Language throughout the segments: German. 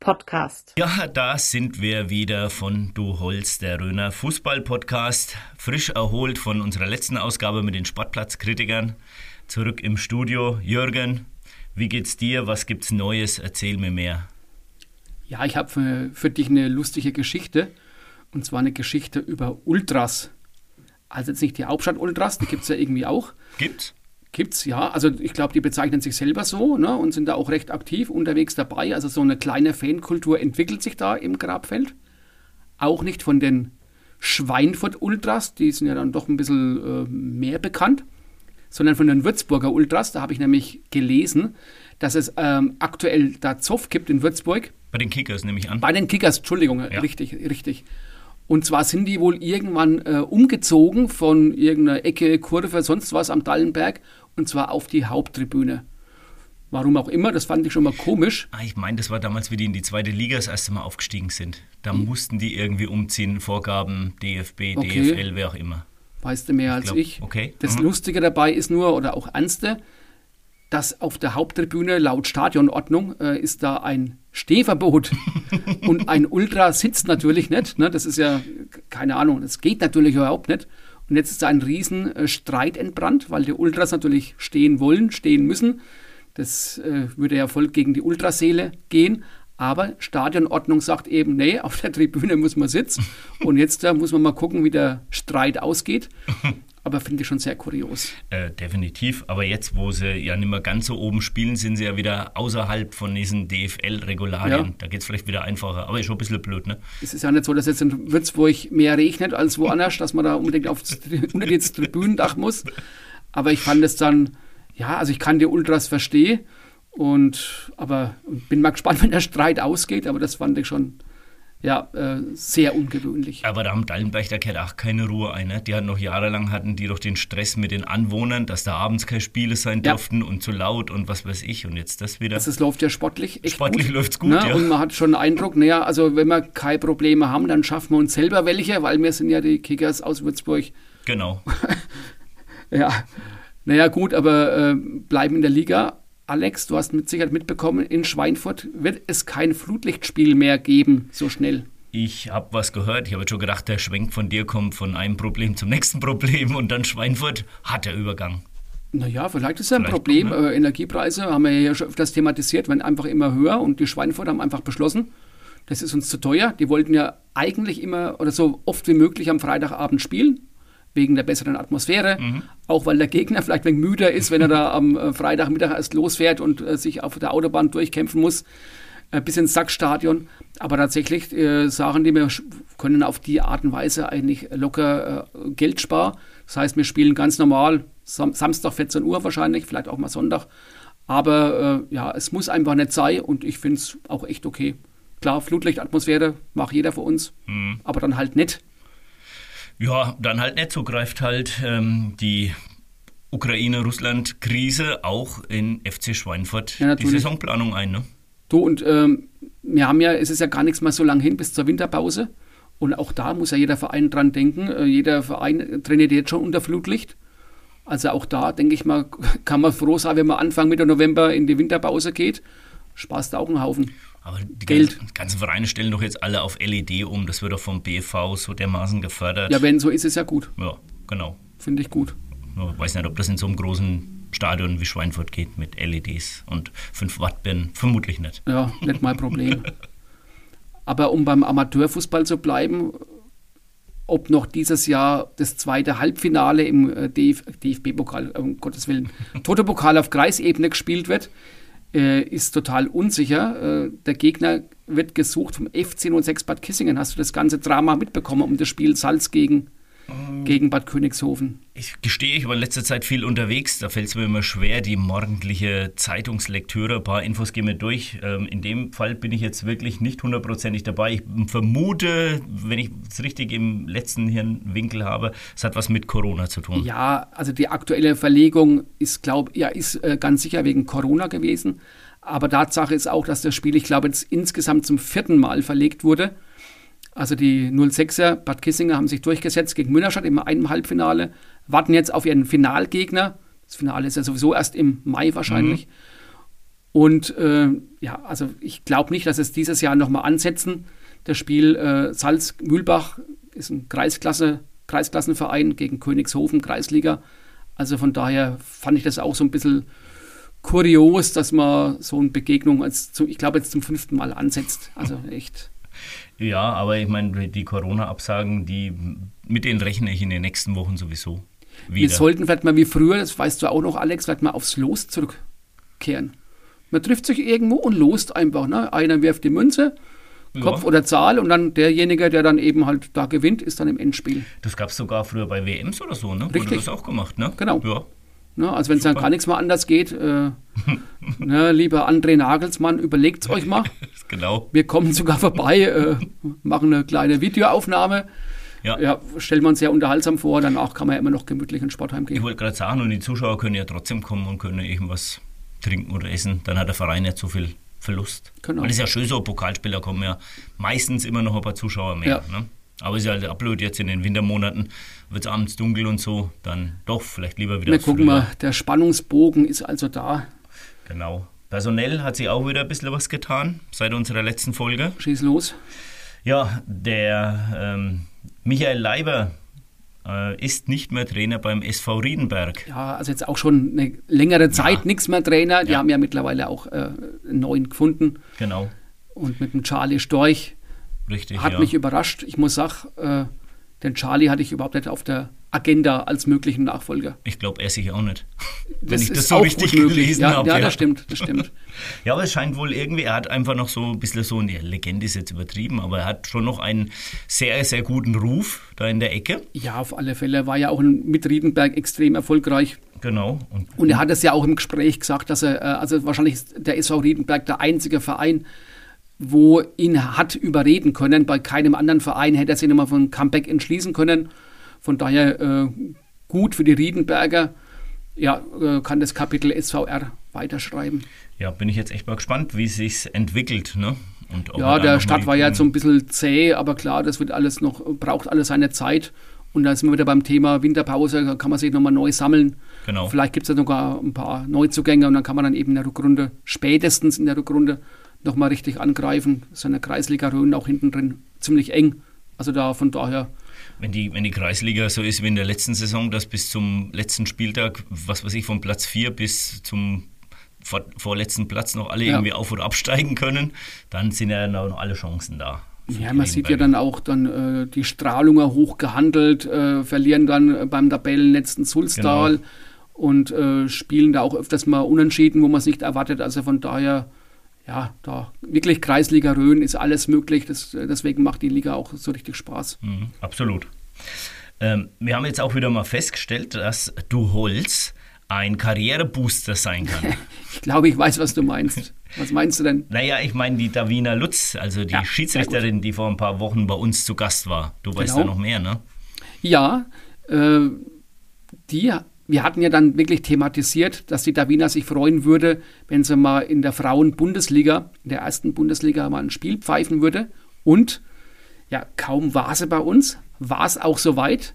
podcast. Ja, da sind wir wieder von Du Holz, der Röner Fußball-Podcast. Frisch erholt von unserer letzten Ausgabe mit den Sportplatzkritikern. Zurück im Studio. Jürgen, wie geht's dir? Was gibt's Neues? Erzähl mir mehr. Ja, ich habe für, für dich eine lustige Geschichte. Und zwar eine Geschichte über Ultras. Also jetzt nicht die Hauptstadt-Ultras, die gibt es ja irgendwie auch. Gibt's? Gibt's, ja. Also ich glaube, die bezeichnen sich selber so ne, und sind da auch recht aktiv unterwegs dabei. Also so eine kleine Fankultur entwickelt sich da im Grabfeld. Auch nicht von den Schweinfurt-Ultras, die sind ja dann doch ein bisschen äh, mehr bekannt, sondern von den Würzburger Ultras. Da habe ich nämlich gelesen, dass es ähm, aktuell da Zoff gibt in Würzburg. Bei den Kickers nehme ich an. Bei den Kickers, Entschuldigung, ja. richtig, richtig. Und zwar sind die wohl irgendwann äh, umgezogen von irgendeiner Ecke, Kurve, sonst was am Dallenberg und zwar auf die Haupttribüne. Warum auch immer, das fand ich schon mal komisch. Ah, ich meine, das war damals, wie die in die zweite Liga das erste Mal aufgestiegen sind. Da hm. mussten die irgendwie umziehen, Vorgaben, DFB, okay. DFL, wer auch immer. Weißt du mehr ich als glaub, ich. Okay. Das mhm. Lustige dabei ist nur, oder auch Ernste, dass auf der Haupttribüne laut Stadionordnung äh, ist da ein Stehverbot und ein Ultra sitzt natürlich nicht. Ne? Das ist ja, keine Ahnung, das geht natürlich überhaupt nicht. Und jetzt ist da ein Riesenstreit entbrannt, weil die Ultras natürlich stehen wollen, stehen müssen. Das äh, würde ja voll gegen die Ultraseele gehen. Aber Stadionordnung sagt eben, nee, auf der Tribüne muss man sitzen. Und jetzt da muss man mal gucken, wie der Streit ausgeht aber finde ich schon sehr kurios. Äh, definitiv, aber jetzt, wo sie ja nicht mehr ganz so oben spielen, sind sie ja wieder außerhalb von diesen DFL-Regularien. Ja. Da geht es vielleicht wieder einfacher, aber ist schon ein bisschen blöd, ne? Es ist ja nicht so, dass jetzt in Würzburg mehr regnet als woanders, dass man da unbedingt auf, unter das Tribünendach muss. Aber ich fand es dann, ja, also ich kann die Ultras verstehen. Und aber bin mal gespannt, wenn der Streit ausgeht, aber das fand ich schon ja, äh, sehr ungewöhnlich. Aber da haben Dallenberg, der kehrt auch keine Ruhe ein. Ne? Die hatten noch jahrelang hatten die doch den Stress mit den Anwohnern, dass da abends keine Spiele sein ja. durften und zu laut und was weiß ich. Und jetzt das wieder. Also es läuft ja sportlich echt Sportlich läuft es gut, ne? ja. Und man hat schon den Eindruck, naja, also wenn wir keine Probleme haben, dann schaffen wir uns selber welche, weil wir sind ja die Kickers aus Würzburg. Genau. ja, naja gut, aber äh, bleiben in der Liga. Alex, du hast mit Sicherheit mitbekommen, in Schweinfurt wird es kein Flutlichtspiel mehr geben, so schnell. Ich habe was gehört. Ich habe schon gedacht, der Schwenk von dir kommt von einem Problem zum nächsten Problem und dann Schweinfurt hat der Übergang. Naja, vielleicht ist ja ein vielleicht Problem. Äh, Energiepreise haben wir ja schon öfters thematisiert, werden einfach immer höher und die Schweinfurter haben einfach beschlossen, das ist uns zu teuer. Die wollten ja eigentlich immer oder so oft wie möglich am Freitagabend spielen wegen der besseren Atmosphäre, mhm. auch weil der Gegner vielleicht ein wenig müder ist, wenn er da am äh, Freitagmittag erst losfährt und äh, sich auf der Autobahn durchkämpfen muss, äh, bis ins Sackstadion. Aber tatsächlich äh, sagen die, wir können auf die Art und Weise eigentlich locker äh, Geld sparen. Das heißt, wir spielen ganz normal Sam Samstag 14 Uhr wahrscheinlich, vielleicht auch mal Sonntag. Aber äh, ja, es muss einfach nicht sein und ich finde es auch echt okay. Klar, Flutlichtatmosphäre macht jeder für uns, mhm. aber dann halt nicht ja, dann halt nicht so greift halt ähm, die Ukraine-Russland-Krise auch in FC Schweinfurt ja, die Saisonplanung ein. Ne? Du und ähm, wir haben ja, es ist ja gar nichts mehr so lang hin bis zur Winterpause. Und auch da muss ja jeder Verein dran denken. Äh, jeder Verein trainiert jetzt schon unter Flutlicht. Also auch da, denke ich mal, kann man froh sein, wenn man Anfang Mitte November in die Winterpause geht. Spaßt auch einen Haufen. Aber die Geld. Ganzen, ganzen Vereine stellen doch jetzt alle auf LED um. Das wird doch vom BV so dermaßen gefördert. Ja, wenn so ist es ja gut. Ja, genau. Finde ich gut. Ich weiß nicht, ob das in so einem großen Stadion wie Schweinfurt geht mit LEDs und 5 Watt bin. Vermutlich nicht. Ja, nicht mein Problem. Aber um beim Amateurfußball zu bleiben, ob noch dieses Jahr das zweite Halbfinale im äh, DF DFB-Pokal, um Gottes Willen, Toto-Pokal auf Kreisebene gespielt wird, äh, ist total unsicher. Äh, der Gegner wird gesucht vom FC 06 Bad Kissingen. Hast du das ganze Drama mitbekommen um das Spiel Salz gegen gegen Bad Königshofen. Ich gestehe, ich war in letzter Zeit viel unterwegs. Da fällt es mir immer schwer, die morgendliche Zeitungslektüre. Ein paar Infos gehen mir durch. Ähm, in dem Fall bin ich jetzt wirklich nicht hundertprozentig dabei. Ich vermute, wenn ich es richtig im letzten Hirnwinkel habe, es hat was mit Corona zu tun. Ja, also die aktuelle Verlegung ist, glaube ja, ist äh, ganz sicher wegen Corona gewesen. Aber Tatsache ist auch, dass das Spiel, ich glaube, jetzt insgesamt zum vierten Mal verlegt wurde. Also die 06er Bad Kissinger haben sich durchgesetzt gegen Münnerstadt im einem Halbfinale, warten jetzt auf ihren Finalgegner. Das Finale ist ja sowieso erst im Mai wahrscheinlich. Mhm. Und äh, ja, also ich glaube nicht, dass es dieses Jahr nochmal ansetzen. Das Spiel äh, Salz-Mühlbach ist ein Kreisklasse, Kreisklassenverein gegen Königshofen, Kreisliga. Also von daher fand ich das auch so ein bisschen kurios, dass man so eine Begegnung, als zu, ich glaube, jetzt zum fünften Mal ansetzt. Also echt. Ja, aber ich meine, die Corona-Absagen, die, mit denen rechne ich in den nächsten Wochen sowieso. Wieder. Wir sollten vielleicht mal wie früher, das weißt du auch noch, Alex, vielleicht mal aufs Los zurückkehren. Man trifft sich irgendwo und lost einfach. Ne? Einer wirft die Münze, Kopf ja. oder Zahl und dann derjenige, der dann eben halt da gewinnt, ist dann im Endspiel. Das gab es sogar früher bei WMs oder so, ne? Richtig. Wurde das auch gemacht, ne? Genau. Ja. Ne, also wenn es dann gar nichts mehr anders geht, äh, ne, lieber André Nagelsmann, überlegt es euch mal. genau. Wir kommen sogar vorbei, äh, machen eine kleine Videoaufnahme. Ja. ja, wir uns sehr unterhaltsam vor. Danach kann man ja immer noch gemütlich ins Sportheim gehen. Ich wollte gerade sagen, und die Zuschauer können ja trotzdem kommen und können irgendwas trinken oder essen. Dann hat der Verein nicht so viel Verlust. Genau. Weil es ist ja schön so, Pokalspieler kommen ja meistens immer noch ein paar Zuschauer mehr. Ja. Ne? Aber es ist ja halt absolut jetzt in den Wintermonaten, wird es abends dunkel und so, dann doch vielleicht lieber wieder. Wir gucken mal, der Spannungsbogen ist also da. Genau. Personell hat sich auch wieder ein bisschen was getan seit unserer letzten Folge. Schieß los. Ja, der ähm, Michael Leiber äh, ist nicht mehr Trainer beim SV Riedenberg. Ja, also jetzt auch schon eine längere Zeit ja. nichts mehr Trainer. Die ja. haben ja mittlerweile auch äh, einen neuen gefunden. Genau. Und mit dem Charlie Storch Richtig, hat ja. mich überrascht. Ich muss sagen, äh, den Charlie hatte ich überhaupt nicht auf der Agenda als möglichen Nachfolger. Ich glaube, er sich auch nicht. Das Wenn ich das so richtig gelesen ja, habe. Ja, ja, das stimmt, das stimmt. ja, aber es scheint wohl irgendwie, er hat einfach noch so ein bisschen so, eine Legende ist jetzt übertrieben, aber er hat schon noch einen sehr, sehr guten Ruf da in der Ecke. Ja, auf alle Fälle. Er war ja auch mit Riedenberg extrem erfolgreich. Genau. Und, und er hat es ja auch im Gespräch gesagt, dass er, äh, also wahrscheinlich ist der SV Riedenberg der einzige Verein, wo ihn hat überreden können. Bei keinem anderen Verein hätte er sich nochmal von Comeback entschließen können. Von daher äh, gut für die Riedenberger. Ja, äh, kann das Kapitel SVR weiterschreiben. Ja, bin ich jetzt echt mal gespannt, wie es sich entwickelt. Ne? ja, der Start war ja jetzt so ein bisschen zäh, aber klar, das wird alles noch, braucht alles seine Zeit. Und da sind wir wieder beim Thema Winterpause, da kann man sich nochmal neu sammeln. Genau. Vielleicht gibt es ja sogar ein paar Neuzugänge und dann kann man dann eben in der Rückrunde, spätestens in der Rückrunde, nochmal richtig angreifen. Seine Kreisliga Rhön auch hinten drin ziemlich eng. Also da von daher. Wenn die, wenn die Kreisliga so ist wie in der letzten Saison, dass bis zum letzten Spieltag, was weiß ich, von Platz 4 bis zum vor, vorletzten Platz noch alle ja. irgendwie auf- oder absteigen können, dann sind ja noch alle Chancen da. Ja, man sieht ja dann auch dann äh, die Strahlunger hoch gehandelt, äh, verlieren dann beim Tabellenletzten Sulstal genau. und äh, spielen da auch öfters mal unentschieden, wo man es nicht erwartet. Also von daher ja, da wirklich Kreisliga Rhön ist alles möglich. Das, deswegen macht die Liga auch so richtig Spaß. Mhm, absolut. Ähm, wir haben jetzt auch wieder mal festgestellt, dass Du Holz ein Karrierebooster sein kann. ich glaube, ich weiß, was du meinst. Was meinst du denn? Naja, ich meine die Davina Lutz, also die ja, Schiedsrichterin, die vor ein paar Wochen bei uns zu Gast war. Du weißt genau. da noch mehr, ne? Ja, äh, die wir hatten ja dann wirklich thematisiert, dass die Davina sich freuen würde, wenn sie mal in der Frauen-Bundesliga, in der ersten Bundesliga mal ein Spiel pfeifen würde. Und ja, kaum war sie bei uns, war es auch soweit.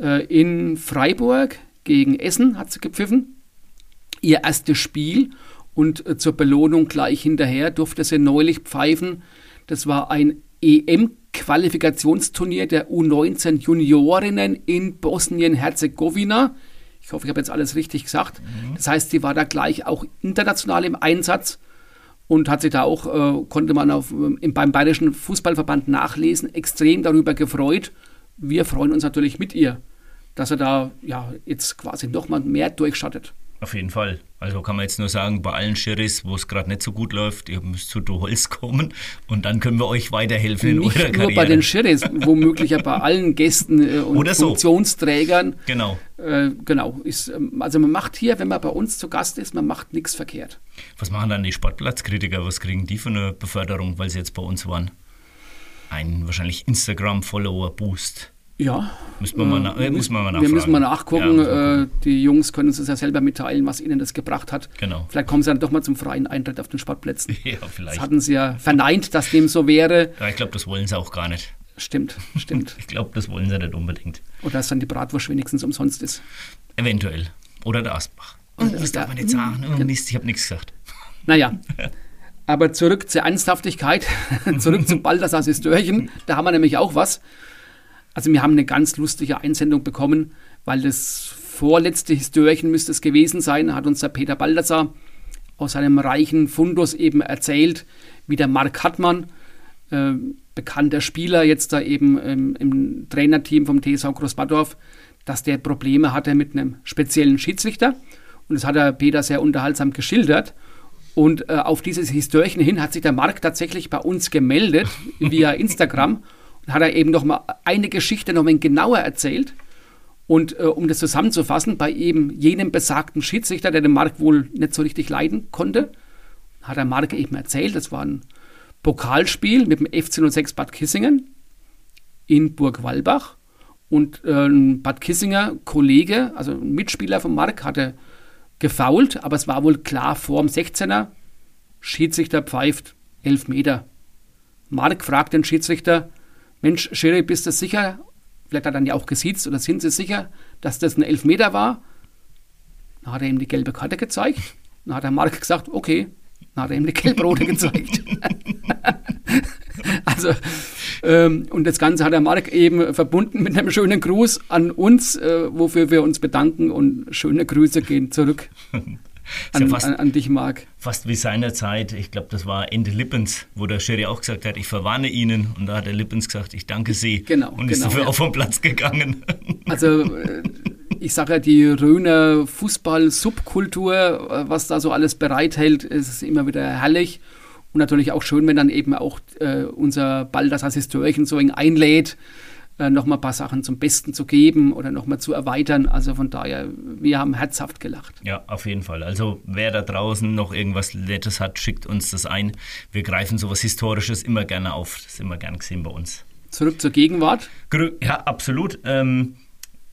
Äh, in Freiburg gegen Essen hat sie gepfiffen. Ihr erstes Spiel und äh, zur Belohnung gleich hinterher durfte sie neulich pfeifen. Das war ein EM-Qualifikationsturnier der U19 Juniorinnen in Bosnien-Herzegowina. Ich hoffe, ich habe jetzt alles richtig gesagt. Mhm. Das heißt, sie war da gleich auch international im Einsatz und hat sich da auch, äh, konnte man auf, im, beim Bayerischen Fußballverband nachlesen, extrem darüber gefreut. wir freuen uns natürlich mit ihr, dass er da ja jetzt quasi nochmal mehr durchschattet. Auf jeden Fall. Also kann man jetzt nur sagen, bei allen Sherrys, wo es gerade nicht so gut läuft, ihr müsst zu Holz kommen und dann können wir euch weiterhelfen in Nicht eurer nur Karriere. bei den Sherrys, womöglich ja bei allen Gästen äh, und Oder so. Funktionsträgern. Genau. Äh, genau. Ist, ähm, also man macht hier, wenn man bei uns zu Gast ist, man macht nichts verkehrt. Was machen dann die Sportplatzkritiker? Was kriegen die für eine Beförderung, weil sie jetzt bei uns waren? Ein wahrscheinlich Instagram-Follower-Boost. Ja. Müssen wir mal, na äh, muss man mal Wir nachfragen. müssen mal nachgucken. Ja, äh, die Jungs können uns das ja selber mitteilen, was ihnen das gebracht hat. Genau. Vielleicht kommen sie dann doch mal zum freien Eintritt auf den Sportplätzen. ja, Das vielleicht. hatten sie ja verneint, dass dem so wäre. Ja, ich glaube, das wollen sie auch gar nicht. Stimmt, stimmt. Ich glaube, das wollen sie nicht unbedingt. Oder dass dann die Bratwurst wenigstens umsonst ist. Eventuell. Oder der Asbach. Oh, das darf man nicht sagen. Oh, Mist, ich habe nichts gesagt. Naja. Aber zurück zur Ernsthaftigkeit, zurück zum Balthasar Sistörchen. Da haben wir nämlich auch was. Also wir haben eine ganz lustige Einsendung bekommen, weil das vorletzte Histörchen müsste es gewesen sein, hat uns der Peter Balthasar aus seinem reichen Fundus eben erzählt, wie der Mark Hartmann, äh, bekannter Spieler, jetzt da eben ähm, im Trainerteam vom TSV Großbadorf, dass der Probleme hatte mit einem speziellen Schiedsrichter. Und das hat der Peter sehr unterhaltsam geschildert. Und äh, auf dieses Histörchen hin hat sich der Mark tatsächlich bei uns gemeldet via Instagram hat er eben noch mal eine Geschichte noch mal genauer erzählt. Und äh, um das zusammenzufassen, bei eben jenem besagten Schiedsrichter, der den Mark wohl nicht so richtig leiden konnte, hat der Mark eben erzählt, das war ein Pokalspiel mit dem FC 06 Bad Kissingen in Burg Wallbach. Und äh, ein Bad Kissinger Kollege, also ein Mitspieler von Mark, hatte gefault, aber es war wohl klar vorm 16er. Schiedsrichter pfeift 11 Meter. Mark fragt den Schiedsrichter, Mensch, Schiri, bist du sicher? Vielleicht hat er dann ja auch gesiezt oder sind Sie sicher, dass das ein Elfmeter war? Dann hat er ihm die gelbe Karte gezeigt. Dann hat der Mark gesagt, okay. Dann hat er ihm die gelb-rote gezeigt. also, ähm, und das Ganze hat der Mark eben verbunden mit einem schönen Gruß an uns, äh, wofür wir uns bedanken und schöne Grüße gehen zurück Ist ja an, fast, an, an dich, Marc. fast wie seinerzeit, ich glaube, das war Ende Lippens, wo der Schiri auch gesagt hat, ich verwarne Ihnen. Und da hat der Lippens gesagt, ich danke Sie. Genau, Und ist genau, dafür ja. auch vom Platz gegangen. Also, äh, ich sage ja, die Röner Fußball-Subkultur, äh, was da so alles bereithält, ist immer wieder herrlich. Und natürlich auch schön, wenn dann eben auch äh, unser Balthasar Historien so einlädt, äh, nochmal ein paar Sachen zum Besten zu geben oder nochmal zu erweitern. Also von daher, wir haben herzhaft gelacht. Ja, auf jeden Fall. Also wer da draußen noch irgendwas Nettes hat, schickt uns das ein. Wir greifen sowas Historisches immer gerne auf. Das ist immer gern gesehen bei uns. Zurück zur Gegenwart. Ja, absolut. Ähm,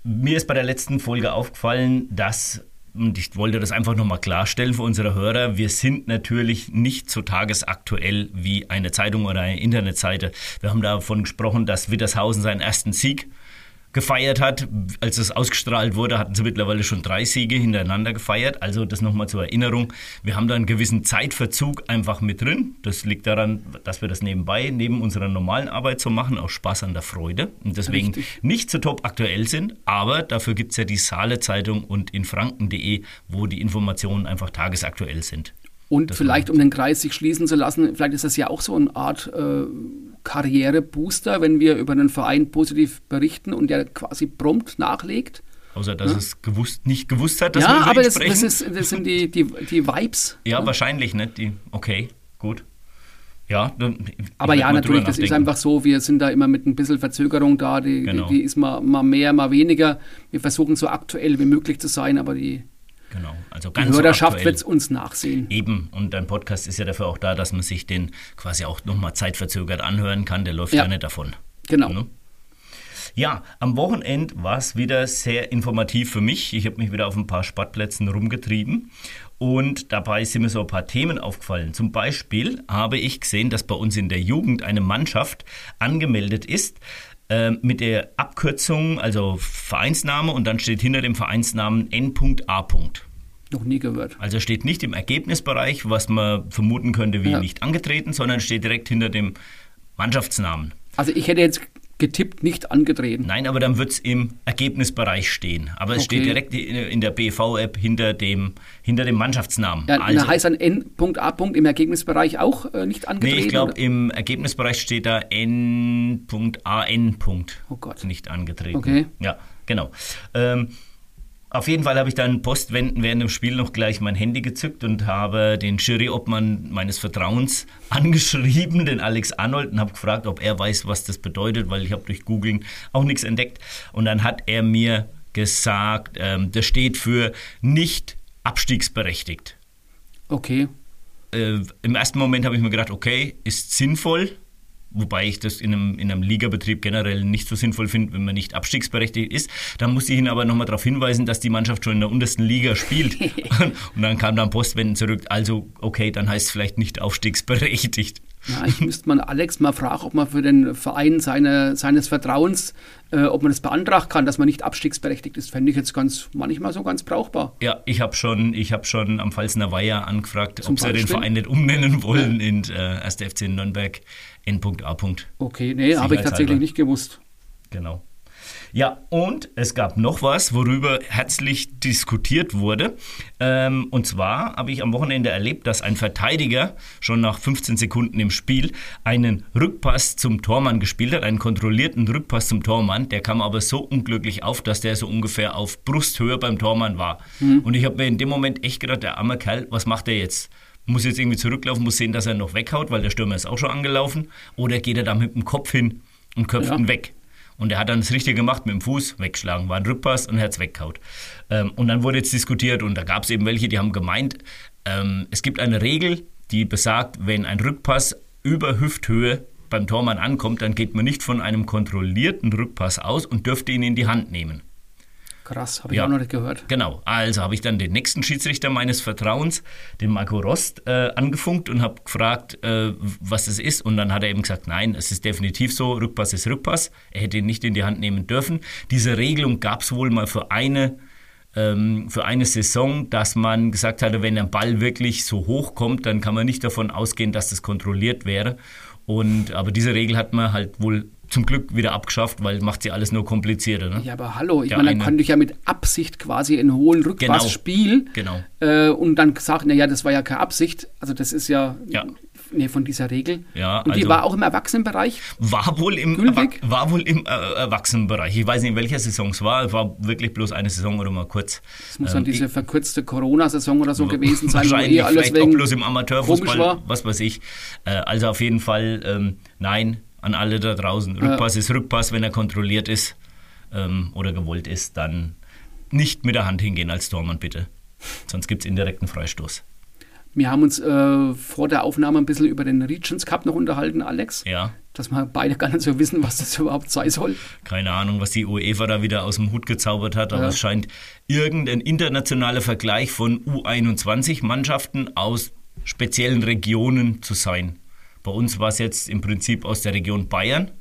mir ist bei der letzten Folge aufgefallen, dass, und ich wollte das einfach nochmal klarstellen für unsere Hörer, wir sind natürlich nicht so tagesaktuell wie eine Zeitung oder eine Internetseite. Wir haben davon gesprochen, dass Wittershausen seinen ersten Sieg gefeiert hat. Als es ausgestrahlt wurde, hatten sie mittlerweile schon drei Siege hintereinander gefeiert. Also das nochmal zur Erinnerung. Wir haben da einen gewissen Zeitverzug einfach mit drin. Das liegt daran, dass wir das nebenbei, neben unserer normalen Arbeit so machen, aus Spaß an der Freude. Und deswegen Richtig. nicht so top aktuell sind. Aber dafür gibt es ja die Saale Zeitung und in franken.de, wo die Informationen einfach tagesaktuell sind. Und Das vielleicht, um den Kreis sich schließen zu lassen, vielleicht ist das ja auch so eine Art äh, Karrierebooster, wenn wir über einen Verein positiv berichten und der quasi prompt nachlegt. Außer dass es gewusst, nicht gewusst hat, dass wir ja, aber das, das, ist, das sind die, die, die Vibes. Ja, wahrscheinlich nicht. Die, okay, gut. Ja, Aber ja, natürlich, das ist einfach so, wir sind da immer mit ein bisschen Verzögerung da, die, Genau. die, die ist mal, mal mehr, mal weniger. Wir versuchen so aktuell wie möglich zu sein, aber die, Genau, also die ganz so Hörerschaft wird es uns nachsehen. Eben, und dein Podcast ist ja dafür auch da, dass man sich den quasi auch nochmal zeitverzögert anhören kann. Der läuft ja, Ja. nicht davon. Genau. Ne? Ja, am Wochenende war es wieder sehr informativ für mich. Ich habe mich wieder auf ein paar Sportplätzen rumgetrieben und dabei sind mir so ein paar Themen aufgefallen. Zum Beispiel habe ich gesehen, dass bei uns in der Jugend eine Mannschaft angemeldet ist mit der Abkürzung, also Vereinsname und dann steht hinter dem Vereinsnamen N.A. Noch nie gehört. Also steht nicht im Ergebnisbereich, was man vermuten könnte wie Ja. nicht angetreten, sondern steht direkt hinter dem Mannschaftsnamen. Also ich hätte jetzt getippt, nicht angetreten. Nein, aber dann wird es im Ergebnisbereich stehen. Aber es Okay. steht direkt in der BV-App hinter dem, hinter dem Mannschaftsnamen. Ja, also, da heißt dann N.A. im Ergebnisbereich auch äh, nicht nee, angetreten? ich glaube, im Ergebnisbereich steht da N.AN. Oh Gott. Nicht angetreten. Okay. Ja, genau. Ähm, auf jeden Fall habe ich dann postwendend während dem Spiel noch gleich mein Handy gezückt und habe den Juryobmann meines Vertrauens angeschrieben, den Alex Arnold, und habe gefragt, ob er weiß, was das bedeutet, weil ich habe durch Googling auch nichts entdeckt. Und dann hat er mir gesagt, ähm, das steht für nicht abstiegsberechtigt. Okay. Äh, Im ersten Moment habe ich mir gedacht, okay, ist sinnvoll, wobei ich das in einem, in einem Ligabetrieb generell nicht so sinnvoll finde, wenn man nicht abstiegsberechtigt ist. Dann musste ich ihn aber nochmal darauf hinweisen, dass die Mannschaft schon in der untersten Liga spielt. Und dann kam dann Postwenden zurück, also okay, dann heißt es vielleicht nicht aufstiegsberechtigt. Ja, ich müsste mal Alex mal fragen, ob man für den Verein seine, seines Vertrauens, äh, ob man das beantragen kann, dass man nicht abstiegsberechtigt ist. Fände ich jetzt ganz, manchmal so ganz brauchbar. Ja, ich habe schon, ich hab schon am Pfalzner Weiher angefragt, Zum ob sie den Beispiel? Verein nicht umnennen wollen in äh, 1. FC Nürnberg N.A. Okay, nee, habe ich tatsächlich nicht gewusst. Genau. Ja, und es gab noch was, worüber herzlich diskutiert wurde. Ähm, und zwar habe ich am Wochenende erlebt, dass ein Verteidiger schon nach 15 Sekunden im Spiel einen Rückpass zum Tormann gespielt hat, einen kontrollierten Rückpass zum Tormann. Der kam aber so unglücklich auf, dass der so ungefähr auf Brusthöhe beim Tormann war. Und ich habe mir in dem Moment echt gedacht, der arme Kerl, was macht er jetzt? Muss jetzt irgendwie zurücklaufen, muss sehen, dass er noch weghaut, weil der Stürmer ist auch schon angelaufen. Oder geht er da mit dem Kopf hin und köpft Ja. ihn weg? Und er hat dann das Richtige gemacht, mit dem Fuß wegschlagen. War ein Rückpass und er hat es weggehaut. Ähm, und dann wurde jetzt diskutiert und da gab es eben welche, die haben gemeint, ähm, es gibt eine Regel, die besagt, wenn ein Rückpass über Hüfthöhe beim Tormann ankommt, dann geht man nicht von einem kontrollierten Rückpass aus und dürfte ihn in die Hand nehmen. Krass, habe ich Ja. auch noch nicht gehört. Genau, also habe ich dann den nächsten Schiedsrichter meines Vertrauens, den Marco Rost, äh, angefunkt und habe gefragt, äh, was es ist. Und dann hat er eben gesagt, nein, es ist definitiv so, Rückpass ist Rückpass. Er hätte ihn nicht in die Hand nehmen dürfen. Diese Regelung gab es wohl mal für eine, ähm, für eine Saison, dass man gesagt hatte, wenn der Ball wirklich so hoch kommt, dann kann man nicht davon ausgehen, dass das kontrolliert wäre. Und, aber diese Regel hat man halt wohl zum Glück wieder abgeschafft, weil macht sie alles nur komplizierter. Ne? Ja, aber hallo, ich Der meine, dann könnte ich ja mit Absicht quasi einen hohen Rückpass Genau. spielen Genau. äh, und dann sagen, naja, das war ja keine Absicht. Also das ist ja, Ja. nee, von dieser Regel. Ja, und die also- war auch im Erwachsenenbereich. War wohl im, Gültig? Erwa war wohl im äh, Erwachsenenbereich. Ich weiß nicht, in welcher Saison es war. Es war wirklich bloß eine Saison oder mal kurz. Das muss dann Ähm, diese verkürzte Corona-Saison oder so gewesen sein, wo Wahrscheinlich, eh alles vielleicht auch wegen bloß im Amateurfußball, was weiß ich. Äh, also auf jeden Fall, ähm, nein, an alle da draußen. Rückpass ist Rückpass, wenn er kontrolliert ist ähm, oder gewollt ist, dann nicht mit der Hand hingehen als Tormann, bitte. Sonst gibt es indirekten Freistoß. Wir haben uns äh, vor der Aufnahme ein bisschen über den Regions Cup noch unterhalten, Alex. Ja, Dass wir beide gar nicht so wissen, was das überhaupt sein soll. keine Ahnung, was die UEFA da wieder aus dem Hut gezaubert hat, aber Ja. es scheint irgendein internationaler Vergleich von U21-Mannschaften aus speziellen Regionen zu sein. Bei uns war es jetzt im Prinzip aus der Region Bayern.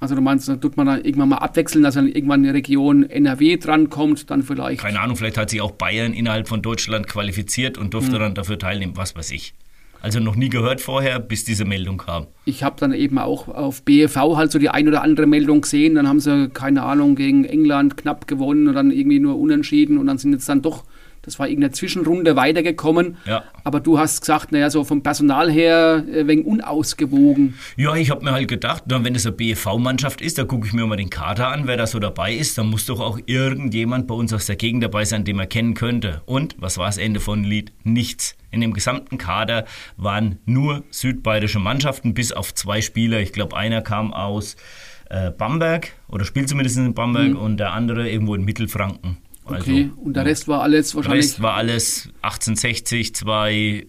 Also du meinst, da tut man dann irgendwann mal abwechseln, dass dann irgendwann eine Region NRW drankommt, dann vielleicht. Keine Ahnung, vielleicht hat sich auch Bayern innerhalb von Deutschland qualifiziert und Hm. durfte dann dafür teilnehmen, was weiß ich. Also noch nie gehört vorher, bis diese Meldung kam. Ich habe dann eben auch auf BEV halt so die ein oder andere Meldung gesehen. Dann haben sie, keine Ahnung, gegen England knapp gewonnen und dann irgendwie nur unentschieden und dann sind jetzt dann doch, das war irgendeine Zwischenrunde weitergekommen. Ja. Aber du hast gesagt, naja, so vom Personal her äh, wegen unausgewogen. Ja, ich habe mir halt gedacht, na, wenn es eine BFV-Mannschaft ist, da gucke ich mir mal den Kader an, wer da so dabei ist. Dann muss doch auch irgendjemand bei uns aus der Gegend dabei sein, den man kennen könnte. Und was war das Ende von Lied? Nichts. In dem gesamten Kader waren nur südbayerische Mannschaften, bis auf zwei Spieler. Ich glaube, einer kam aus äh, Bamberg oder spielt zumindest in Bamberg und der andere irgendwo in Mittelfranken. Also, Okay, und der Rest war alles der wahrscheinlich. Rest war alles 1860, zwei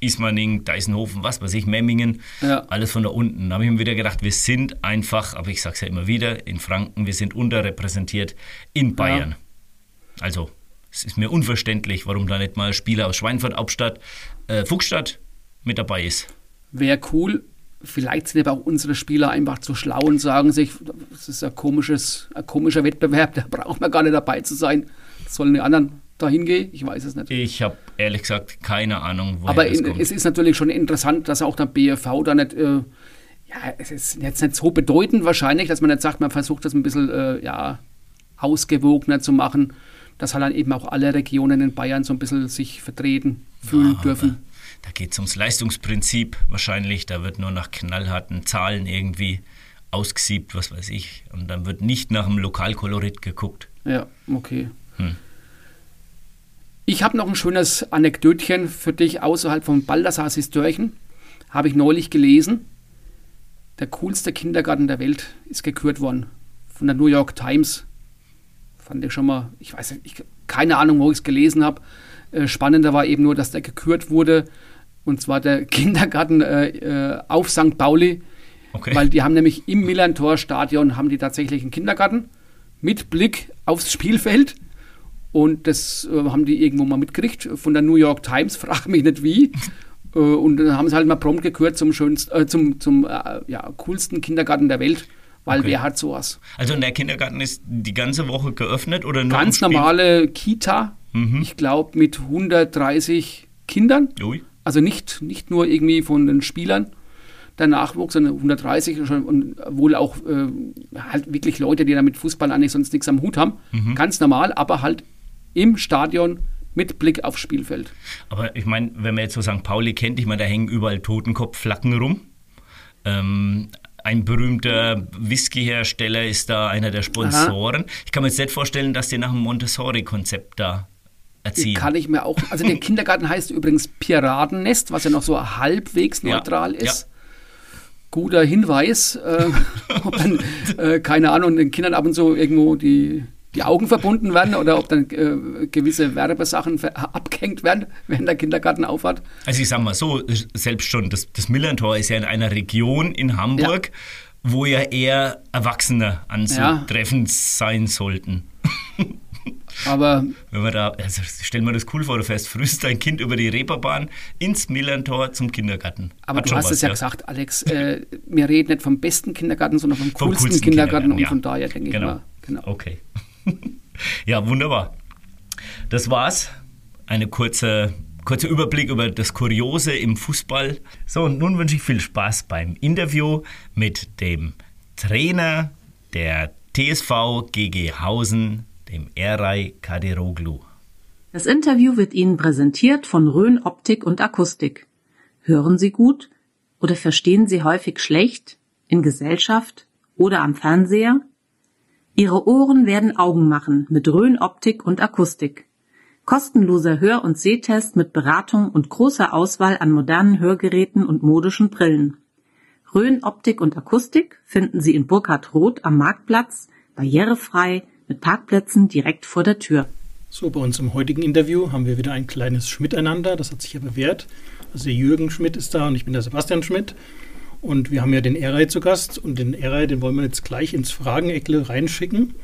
Ismaning, Deisenhofen, was weiß ich, Memmingen, Ja. alles von da unten. Da habe ich mir wieder gedacht, wir sind einfach, aber ich sage es ja immer wieder, in Franken, wir sind unterrepräsentiert in Bayern. Also, es ist mir unverständlich, warum da nicht mal Spieler aus Schweinfurt, Hauptstadt, äh, Fuchsstadt mit dabei ist. Wäre cool. Vielleicht sind aber auch unsere Spieler einfach zu schlau und sagen sich, das ist ein, komisches, ein komischer Wettbewerb, da braucht man gar nicht dabei zu sein. Sollen die anderen dahin gehen? Ich weiß es nicht. Ich habe ehrlich gesagt keine Ahnung, woher Aber das in, es ist natürlich schon interessant, dass auch der BFV da nicht, äh, ja, es ist jetzt nicht so bedeutend wahrscheinlich, dass man jetzt sagt, man versucht das ein bisschen äh, ja, ausgewogener zu machen, dass halt dann eben auch alle Regionen in Bayern so ein bisschen sich vertreten fühlen ja, dürfen. Da geht es ums Leistungsprinzip wahrscheinlich, da wird nur nach knallharten Zahlen irgendwie ausgesiebt, was weiß ich. Und dann wird nicht nach dem Lokalkolorit geguckt. Ja, okay. Hm. Ich habe noch ein schönes Anekdötchen für dich außerhalb von Baldassar Sistörchen. Habe ich neulich gelesen. Der coolste Kindergarten der Welt ist gekürt worden von der New York Times. Fand ich schon mal, ich weiß nicht, keine Ahnung, wo ich es gelesen habe. Äh, spannender war eben nur, dass der gekürt wurde. Und zwar der Kindergarten äh, äh, auf St. Pauli. Okay. Weil die haben nämlich im Millantor-Stadion haben die tatsächlich einen Kindergarten mit Blick aufs Spielfeld. Und das äh, haben die irgendwo mal mitgekriegt von der New York Times, frag mich nicht wie. Äh, und dann haben sie halt mal prompt gekürt zum schönsten, äh, zum, zum ja, coolsten Kindergarten der Welt. Weil okay. wer hat sowas? Also der Kindergarten ist die ganze Woche geöffnet oder nur Ganz normale Kita, mhm. ich glaube mit 130 Kindern. Ui. Also nicht, nicht nur irgendwie von den Spielern, der Nachwuchs, sondern 130 und wohl auch äh, halt wirklich Leute, die da mit Fußball eigentlich sonst nichts am Hut haben. Mhm. Ganz normal, aber halt im Stadion mit Blick aufs Spielfeld. Aber ich meine, wenn man jetzt so St. Pauli kennt, ich meine, da hängen überall Totenkopfflacken rum. Ähm, ein berühmter Whisky-Hersteller ist da einer der Sponsoren. Aha. Ich kann mir jetzt nicht vorstellen, dass die nach dem Montessori-Konzept da erziehen. kann ich mir auch. Also der Kindergarten heißt übrigens Piratennest, was ja noch so halbwegs neutral ja, ist. Ja. Guter Hinweis, äh, ob dann, äh, keine Ahnung, den Kindern ab und zu irgendwo die die Augen verbunden werden oder ob dann äh, gewisse Werbesachen abgehängt werden, wenn der Kindergarten aufhat. Also ich sage mal so, selbst schon, das, das Millantor ist ja in einer Region in Hamburg, ja. wo ja eher Erwachsene anzutreffen sein sollten. Aber wenn man da, also stell mir das cool vor, du fährst frühst dein Kind über die Reeperbahn ins Millantor zum Kindergarten. Aber Hat du hast was, es ja, ja, gesagt, Alex, äh, wir reden nicht vom besten Kindergarten, sondern vom, vom coolsten, coolsten, Kindergarten, Kindergarten und von daher denke genau. ich mal. Genau. Okay. ja, wunderbar. Das war's. Eine kurze, kurzer Überblick über das Kuriose im Fußball. So, und nun wünsche ich viel Spaß beim Interview mit dem Trainer der TSV GG Hausen, dem Eray Kadiroglu. Das Interview wird Ihnen präsentiert von Rhön Optik und Akustik. Hören Sie gut oder verstehen Sie häufig schlecht in Gesellschaft oder am Fernseher? Ihre Ohren werden Augen machen mit Rhön Optik und Akustik. Kostenloser Hör- und Sehtest mit Beratung und großer Auswahl an modernen Hörgeräten und modischen Brillen. Rhön Optik und Akustik finden Sie in Burkhard Roth am Marktplatz, barrierefrei, mit Parkplätzen direkt vor der Tür. So, bei uns im heutigen Interview haben wir wieder ein kleines Schmiteinander, das hat sich ja bewährt. Also der Jürgen Schmidt ist da und ich bin der Sebastian Schmidt. Und wir haben ja den Eray zu Gast und den Eray, den wollen wir jetzt gleich ins Frageneckle reinschicken.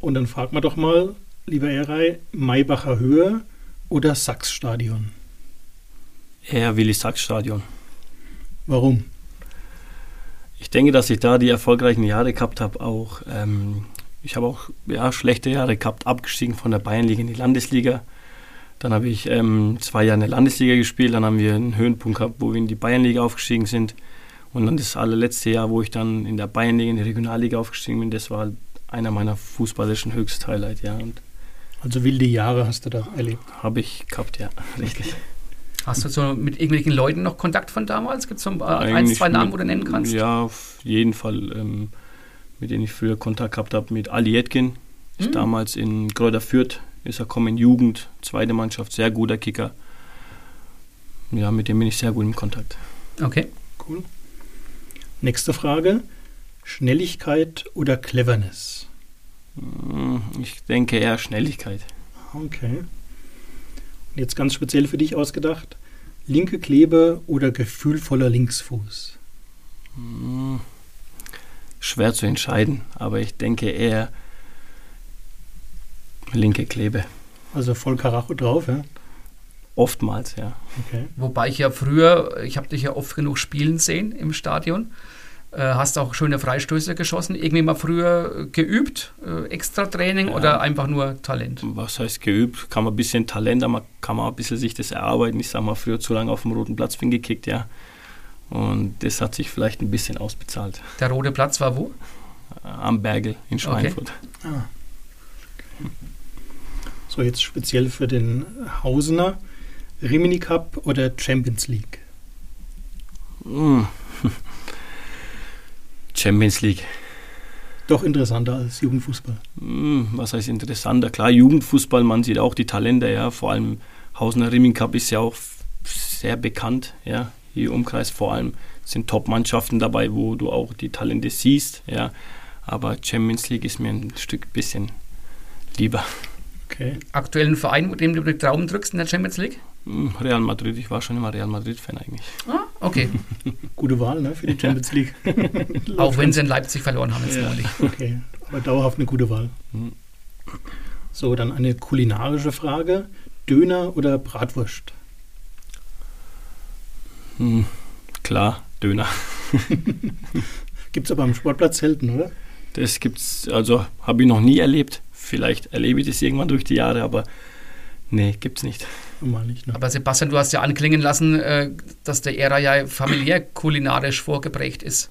Und dann fragt man doch mal, lieber Eray, Maybacher Höhe oder Sachsstadion? Eher Willi-Sachs-Stadion. Warum? Ich denke, dass ich da die erfolgreichen Jahre gehabt habe. Auch ähm, ich habe auch ja, schlechte Jahre gehabt, abgestiegen von der Bayernliga in die Landesliga. Dann habe ich ähm, zwei Jahre in der Landesliga gespielt. Dann haben wir einen Höhenpunkt gehabt, wo wir in die Bayernliga aufgestiegen sind. Und dann das allerletzte Jahr, wo ich dann in der Bayernliga, in die Regionalliga aufgestiegen bin, das war einer meiner fußballischen Höchsthighlights, ja. Und also wilde Jahre hast du da erlebt? Habe ich gehabt, ja, richtig. Hast du so mit irgendwelchen Leuten noch Kontakt von damals? Gibt es so ein, ein, zwei Namen, wo du nennen kannst? Ja, auf jeden Fall, ähm, mit denen ich früher Kontakt gehabt habe, mit Ali Jetkin, ist mhm. damals in Kräuter Fürth, ist er kommen in Jugend, zweite Mannschaft, sehr guter Kicker. Ja, mit dem bin ich sehr gut im Kontakt. Okay. Cool. Nächste Frage. Schnelligkeit oder Cleverness? Hm, ich denke eher Schnelligkeit. Okay. Und jetzt ganz speziell für dich ausgedacht. Linke Klebe oder gefühlvoller Linksfuß? Schwer zu entscheiden, aber ich denke eher linke Klebe. Also voll Karacho drauf, ja? Oftmals, ja. Okay. Wobei ich ja früher, ich habe dich ja oft genug spielen sehen im Stadion. Äh, hast auch schöne Freistöße geschossen. Irgendwie mal früher geübt, äh, extra Training ja. oder einfach nur Talent? Was heißt geübt? Kann man ein bisschen Talent, aber kann man ein bisschen sich das erarbeiten. Ich sage mal, früher zu lange auf dem roten Platz bin gekickt, ja. Und das hat sich vielleicht ein bisschen ausbezahlt. Der rote Platz war wo? Am Bergel in Schweinfurt. Okay. Ah. So, jetzt speziell für den Hausener. Rimini Cup oder Champions League? Hm. Champions League. Doch interessanter als Jugendfußball. Hm, was heißt interessanter? Klar, Jugendfußball, man sieht auch die Talente, ja. Vor allem Hausener Rimini Cup ist ja auch sehr bekannt, ja. Hier Umkreis vor allem sind Top-Mannschaften dabei, wo du auch die Talente siehst, ja. Aber Champions League ist mir ein Stück bisschen lieber. Okay. Aktuellen Verein, dem du den Traum drückst in der Champions League? Hm, Real Madrid, ich war schon immer Real Madrid-Fan eigentlich. Ah, okay. Gute Wahl ne, für die Champions League. Auch wenn sie in Leipzig verloren haben jetzt ja, neulich. Okay, aber dauerhaft eine gute Wahl. Hm. So, dann eine kulinarische Frage. Döner oder Bratwurst? Hm, klar, Döner. gibt es aber am Sportplatz selten, oder? Das gibt's, also habe ich noch nie erlebt. Vielleicht erlebe ich das irgendwann durch die Jahre, aber nee, gibt's nicht. Nicht, ne? Aber Sebastian, du hast ja anklingen lassen, äh, dass der Ära ja familiär kulinarisch vorgeprägt ist.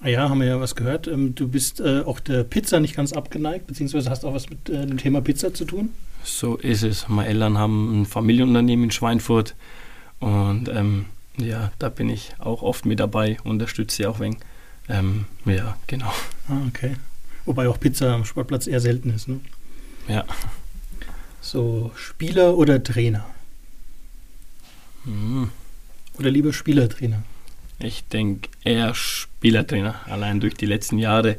Ah ja, haben wir ja was gehört. Ähm, du bist äh, auch der Pizza nicht ganz abgeneigt, beziehungsweise hast auch was mit äh, dem Thema Pizza zu tun? So ist es. Meine Eltern haben ein Familienunternehmen in Schweinfurt und ähm, ja, da bin ich auch oft mit dabei, unterstütze sie auch wegen. Ähm, ja, genau. Ah, okay. Wobei auch Pizza am Sportplatz eher selten ist, ne? Ja. So, Spieler oder Trainer? Mhm. Oder lieber Spielertrainer? Ich denke eher Spielertrainer. Allein durch die letzten Jahre.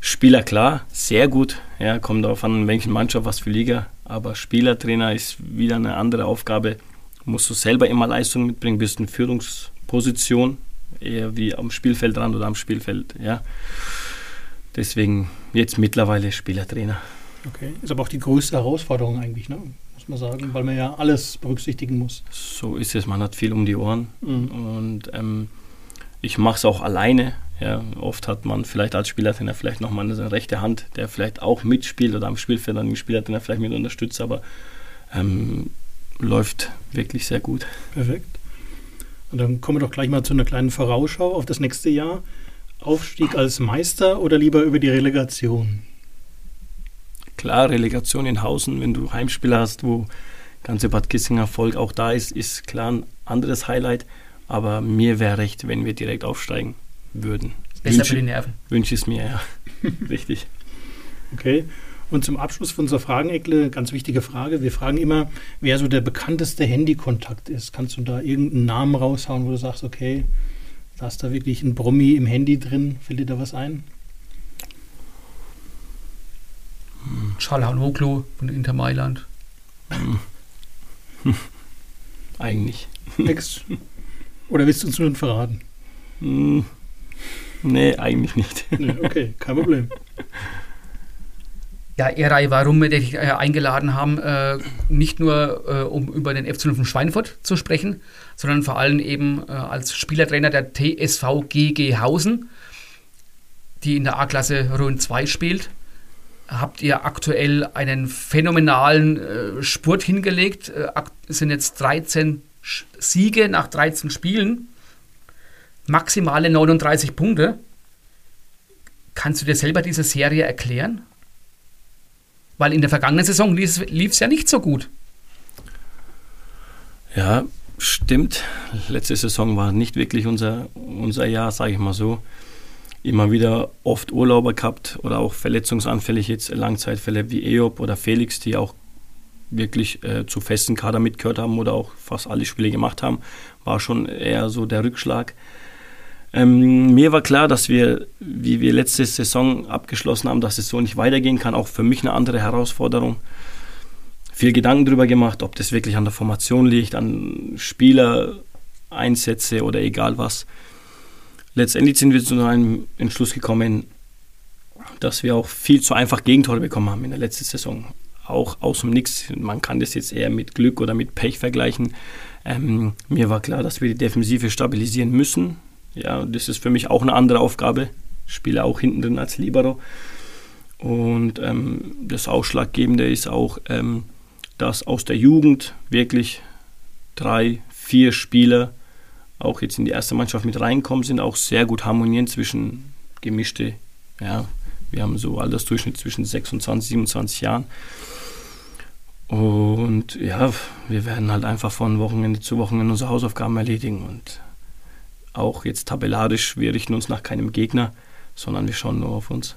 Spieler klar, sehr gut. Ja, kommt darauf an, in welchen Mannschaft, was für Liga. Aber Spielertrainer ist wieder eine andere Aufgabe. Musst du selber immer Leistung mitbringen, bist in Führungsposition, eher wie am Spielfeldrand oder am Spielfeld. Ja. Deswegen jetzt mittlerweile Spielertrainer. Okay, ist aber auch die größte Herausforderung eigentlich, ne? muss man sagen, weil man ja alles berücksichtigen muss. So ist es, man hat viel um die Ohren mhm. und ähm, ich mache es auch alleine. Ja, oft hat man vielleicht als Spielertrainer vielleicht nochmal eine rechte Hand, der vielleicht auch mitspielt oder am Spielfeld dann den Spielertrainer vielleicht mit unterstützt, aber ähm, läuft wirklich sehr gut. Perfekt. Und dann kommen wir doch gleich mal zu einer kleinen Vorausschau auf das nächste Jahr. Aufstieg als Meister oder lieber über die Relegation? Klar, Relegation in Hausen, wenn du Heimspiele hast, wo ganze Bad Kissinger Volk auch da ist, ist klar ein anderes Highlight. Aber mir wäre recht, wenn wir direkt aufsteigen würden. Besser wünsche, für die Nerven. Wünsche es mir, ja. Richtig. Okay. Und zum Abschluss von unserer Frageneckle, ganz wichtige Frage. Wir fragen immer, wer so der bekannteste Handykontakt ist. Kannst du da irgendeinen Namen raushauen, wo du sagst, okay, da ist da wirklich ein Brummi im Handy drin? Fällt dir da was ein? Çalhanoğlu von Inter Mailand. Eigentlich. Ex Oder willst du uns nur verraten? Hm. Nee, eigentlich nicht. Nee, okay, kein Problem. Ja, Eray, warum wir dich äh, eingeladen haben, äh, nicht nur äh, um über den FC von Schweinfurt zu sprechen, sondern vor allem eben äh, als Spielertrainer der TSV GG Hausen, die in der A-Klasse Rhön 2 spielt habt ihr aktuell einen phänomenalen äh, Spurt hingelegt. Äh, es sind jetzt 13 Siege nach 13 Spielen, maximale 39 Punkte. Kannst du dir selber diese Serie erklären? Weil in der vergangenen Saison lief es ja nicht so gut. Ja, stimmt. Letzte Saison war nicht wirklich unser, unser Jahr, sage ich mal so immer wieder oft Urlauber gehabt oder auch verletzungsanfällig jetzt Langzeitfälle wie Eob oder Felix, die auch wirklich äh, zu festen Kader mitgehört haben oder auch fast alle Spiele gemacht haben, war schon eher so der Rückschlag. Ähm, mir war klar, dass wir, wie wir letzte Saison abgeschlossen haben, dass es so nicht weitergehen kann. Auch für mich eine andere Herausforderung. Viel Gedanken darüber gemacht, ob das wirklich an der Formation liegt, an Spielereinsätze oder egal was letztendlich sind wir zu einem Entschluss gekommen, dass wir auch viel zu einfach Gegentore bekommen haben in der letzten Saison. Auch aus dem Nix. Man kann das jetzt eher mit Glück oder mit Pech vergleichen. Ähm, mir war klar, dass wir die Defensive stabilisieren müssen. Ja, das ist für mich auch eine andere Aufgabe. Ich spiele auch hinten drin als Libero. Und ähm, das Ausschlaggebende ist auch, ähm, dass aus der Jugend wirklich drei, vier Spieler auch jetzt in die erste Mannschaft mit reinkommen, sind auch sehr gut harmonieren zwischen gemischte, ja, wir haben so Altersdurchschnitt zwischen 26, 27 Jahren. Und ja, wir werden halt einfach von Wochenende zu Wochenende unsere Hausaufgaben erledigen. Und auch jetzt tabellarisch, wir richten uns nach keinem Gegner, sondern wir schauen nur auf uns.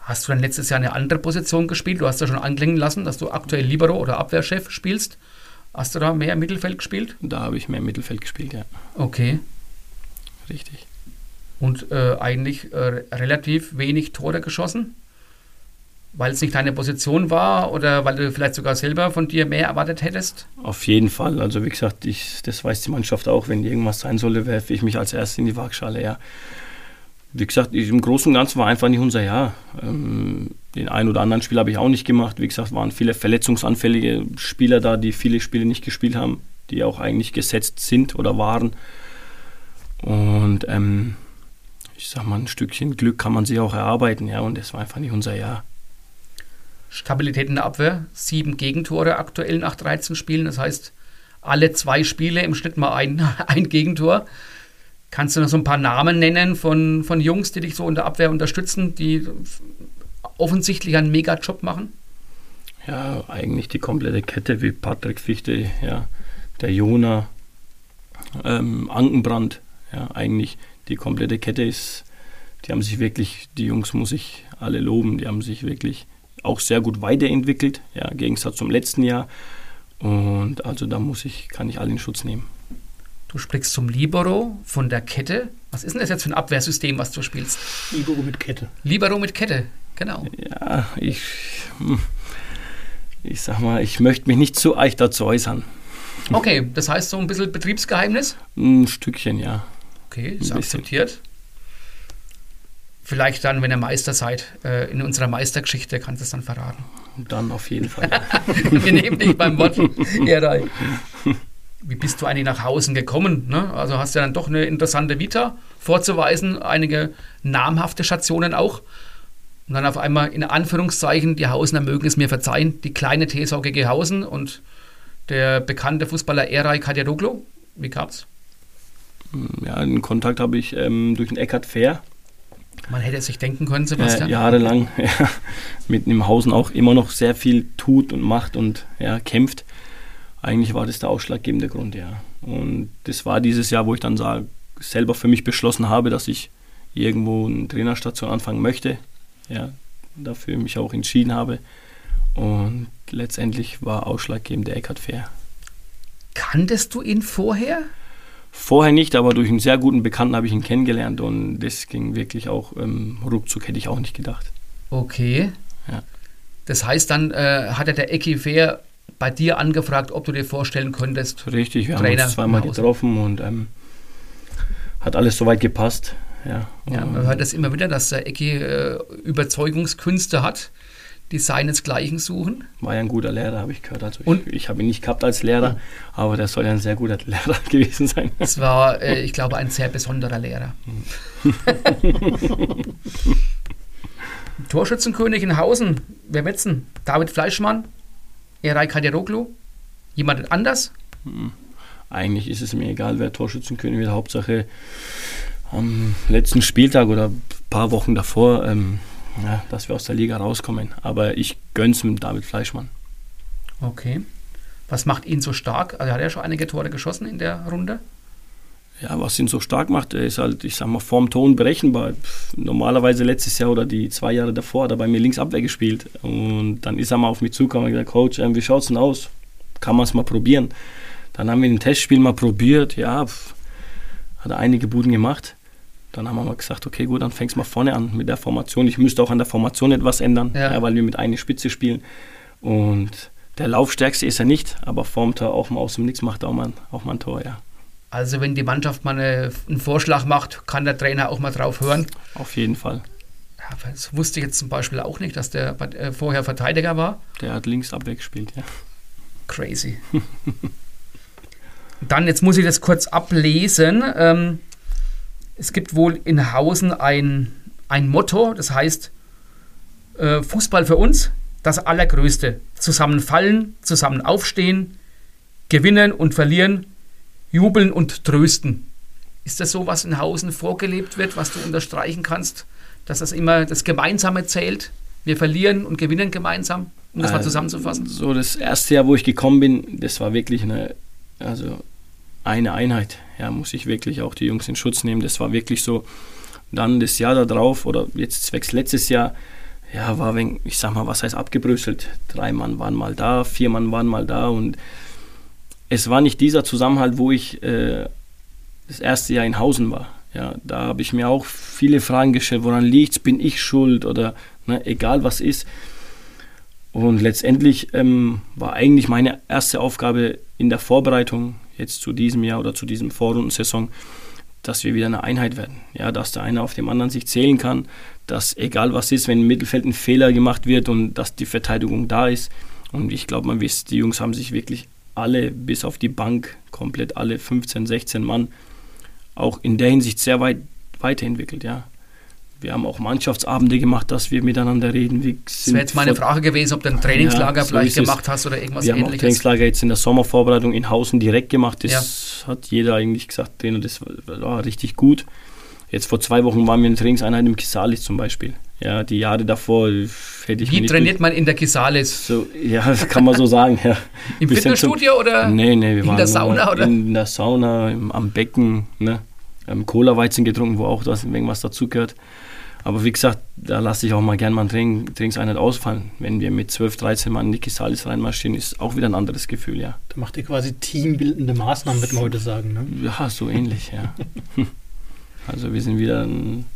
Hast du dann letztes Jahr eine andere Position gespielt? Du hast ja schon anklingen lassen, dass du aktuell Libero oder Abwehrchef spielst. Hast du da mehr im Mittelfeld gespielt? Da habe ich mehr im Mittelfeld gespielt, ja. Okay. Richtig. Und äh, eigentlich äh, relativ wenig Tore geschossen? Weil es nicht deine Position war oder weil du vielleicht sogar selber von dir mehr erwartet hättest? Auf jeden Fall. Also wie gesagt, ich, das weiß die Mannschaft auch. Wenn irgendwas sein sollte, werfe ich mich als erstes in die Waagschale. Ja wie gesagt, im Großen und Ganzen war einfach nicht unser Jahr. Ähm, den einen oder anderen Spiel habe ich auch nicht gemacht. Wie gesagt, waren viele verletzungsanfällige Spieler da, die viele Spiele nicht gespielt haben, die auch eigentlich gesetzt sind oder waren. Und ähm, ich sag mal, ein Stückchen Glück kann man sich auch erarbeiten, ja, und das war einfach nicht unser Jahr. Stabilität in der Abwehr, sieben Gegentore aktuell nach 13 Spielen, das heißt, alle zwei Spiele im Schnitt mal ein, ein Gegentor. Kannst du noch so ein paar Namen nennen von, von Jungs, die dich so in der Abwehr unterstützen, die offensichtlich einen Mega-Job machen? Ja, eigentlich die komplette Kette wie Patrick Fichte, ja, der Jona, ähm, Ankenbrand, ja, eigentlich die komplette Kette ist, die haben sich wirklich, die Jungs muss ich alle loben, die haben sich wirklich auch sehr gut weiterentwickelt, ja, im Gegensatz zum letzten Jahr. Und also da muss ich, kann ich alle in Schutz nehmen. Du sprichst zum Libero von der Kette. Was ist denn das jetzt für ein Abwehrsystem, was du spielst? Libero mit Kette. Libero mit Kette, genau. Ja, ich, hm, ich sag mal, ich möchte mich nicht zu eich dazu äußern. Okay, das heißt so ein bisschen Betriebsgeheimnis? Ein Stückchen, ja. Okay, ist akzeptiert. Vielleicht dann, wenn ihr Meister seid, äh, in unserer Meistergeschichte kannst du es dann verraten. Dann auf jeden Fall. Wir nehmen dich beim Wort. Ja, wie bist du eigentlich nach Hausen gekommen? Ne? Also hast du ja dann doch eine interessante Vita vorzuweisen, einige namhafte Stationen auch. Und dann auf einmal in Anführungszeichen, die Hausener mögen es mir verzeihen, die kleine TSV GG Hausen und der bekannte Fußballer Eray Kadiadoglu. Wie gab's? Ja, einen Kontakt habe ich ähm, durch den Eckhard Fair. Man hätte es sich denken können, Sebastian. Äh, jahrelang ja, mit dem Hausen auch immer noch sehr viel tut und macht und ja, kämpft eigentlich war das der ausschlaggebende Grund, ja. Und das war dieses Jahr, wo ich dann sag, selber für mich beschlossen habe, dass ich irgendwo eine Trainerstation anfangen möchte. Ja, dafür mich auch entschieden habe. Und letztendlich war ausschlaggebend der Eckhard Fair. Kanntest du ihn vorher? Vorher nicht, aber durch einen sehr guten Bekannten habe ich ihn kennengelernt und das ging wirklich auch ähm, ruckzuck, hätte ich auch nicht gedacht. Okay. Ja. Das heißt, dann äh, hatte der Ecki Fair bei dir angefragt, ob du dir vorstellen könntest. Richtig, wir Trainer haben uns zweimal getroffen und ähm, hat alles soweit gepasst. Ja, ja man hört das immer wieder, dass der Ecki äh, Überzeugungskünste hat, die seinesgleichen suchen. War ja ein guter Lehrer, habe ich gehört. Also und ich, ich habe ihn nicht gehabt als Lehrer, ja. aber der soll ja ein sehr guter Lehrer gewesen sein. Es war, äh, ich glaube, ein sehr besonderer Lehrer. Torschützenkönig in Hausen, wer wetzen? David Fleischmann, Eray Kadiroglu? Jemand anders? Hm. Eigentlich ist es mir egal, wer Torschützenkönig wird. Hauptsache am letzten Spieltag oder ein paar Wochen davor, ähm, ja, dass wir aus der Liga rauskommen. Aber ich gönn's mit David Fleischmann. Okay. Was macht ihn so stark? Also hat er schon einige Tore geschossen in der Runde? ja, was ihn so stark macht, er ist halt, ich sag mal, vorm Ton berechenbar. Normalerweise letztes Jahr oder die zwei Jahre davor hat er bei mir links Abwehr gespielt. Und dann ist er mal auf mich zugekommen und gesagt, Coach, ähm, wie schaut es denn aus? Kann man es mal probieren? Dann haben wir ein Testspiel mal probiert, ja, hat er einige Buden gemacht. Dann haben wir mal gesagt, okay, gut, dann fängst du mal vorne an mit der Formation. Ich müsste auch an der Formation etwas ändern, ja. Ja, weil wir mit einer Spitze spielen. Und der Laufstärkste ist er nicht, aber formt er auch mal aus dem Nix, macht auch mal, auch mal ein Tor, ja. Also wenn die Mannschaft mal eine, einen Vorschlag macht, kann der Trainer auch mal drauf hören. Auf jeden Fall. Ja, das wusste ich jetzt zum Beispiel auch nicht, dass der äh, vorher Verteidiger war. Der hat links abweg gespielt, ja. Crazy. Dann, jetzt muss ich das kurz ablesen. Ähm, es gibt wohl in Hausen ein, ein Motto, das heißt äh, Fußball für uns, das Allergrößte. Zusammenfallen, zusammen aufstehen, gewinnen und verlieren, jubeln und trösten. Ist das so, was in Hausen vorgelebt wird, was du unterstreichen kannst, dass das immer das Gemeinsame zählt? Wir verlieren und gewinnen gemeinsam, um das mal Also, zusammenzufassen. So das erste Jahr, wo ich gekommen bin, das war wirklich eine, also eine Einheit. Ja, muss ich wirklich auch die Jungs in Schutz nehmen. Das war wirklich so. Dann das Jahr darauf oder jetzt zwecks letztes Jahr, ja, war wegen, ich sag mal, was heißt abgebröselt? Drei Mann waren mal da, vier Mann waren mal da und es war nicht dieser Zusammenhalt, wo ich äh, das erste Jahr in Hausen war. Ja, da habe ich mir auch viele Fragen gestellt, woran liegt's? Bin ich schuld oder ne, egal was ist. Und letztendlich ähm, war eigentlich meine erste Aufgabe in der Vorbereitung jetzt zu diesem Jahr oder zu diesem Vorrundensaison, dass wir wieder eine Einheit werden. Ja, dass der eine auf dem anderen sich zählen kann, dass egal was ist, wenn im Mittelfeld ein Fehler gemacht wird und dass die Verteidigung da ist. Und ich glaube, man wisst, die Jungs haben sich wirklich alle bis auf die Bank, komplett alle 15, 16 Mann, auch in der Hinsicht sehr weit weiterentwickelt, ja. Wir haben auch Mannschaftsabende gemacht, dass wir miteinander reden. Wir Das wäre jetzt meine Frage gewesen, ob du ein Trainingslager Ja, so vielleicht es. gemacht hast oder irgendwas wir haben auch ähnliches. Trainingslager jetzt in der Sommervorbereitung in Hausen direkt gemacht. Das hat jeder eigentlich gesagt, Trainer, das war, war richtig gut. Jetzt vor zwei Wochen waren wir in der Trainingseinheit im Kisalis zum Beispiel. Ja, die Jahre davor hätte ich Wie trainiert man in der Kisalis? so, ja, das kann man so sagen, ja. Im Wir sind Fitnessstudio oder Nee, nee, wir in waren der Sauna, oder? in der Sauna, im, am Becken, ne? Cola-Weizen getrunken, wo auch das, irgendwas dazugehört. Aber wie gesagt, da lasse ich auch mal gern mal ein Training, Trainingseinheit ausfallen. Wenn wir mit 12, 13 Mann in die Kisalis reinmarschieren, ist auch wieder ein anderes Gefühl, ja. Da macht ihr quasi teambildende Maßnahmen, wird man heute sagen. Ne? Ja, so ähnlich, ja. Also wir sind wieder in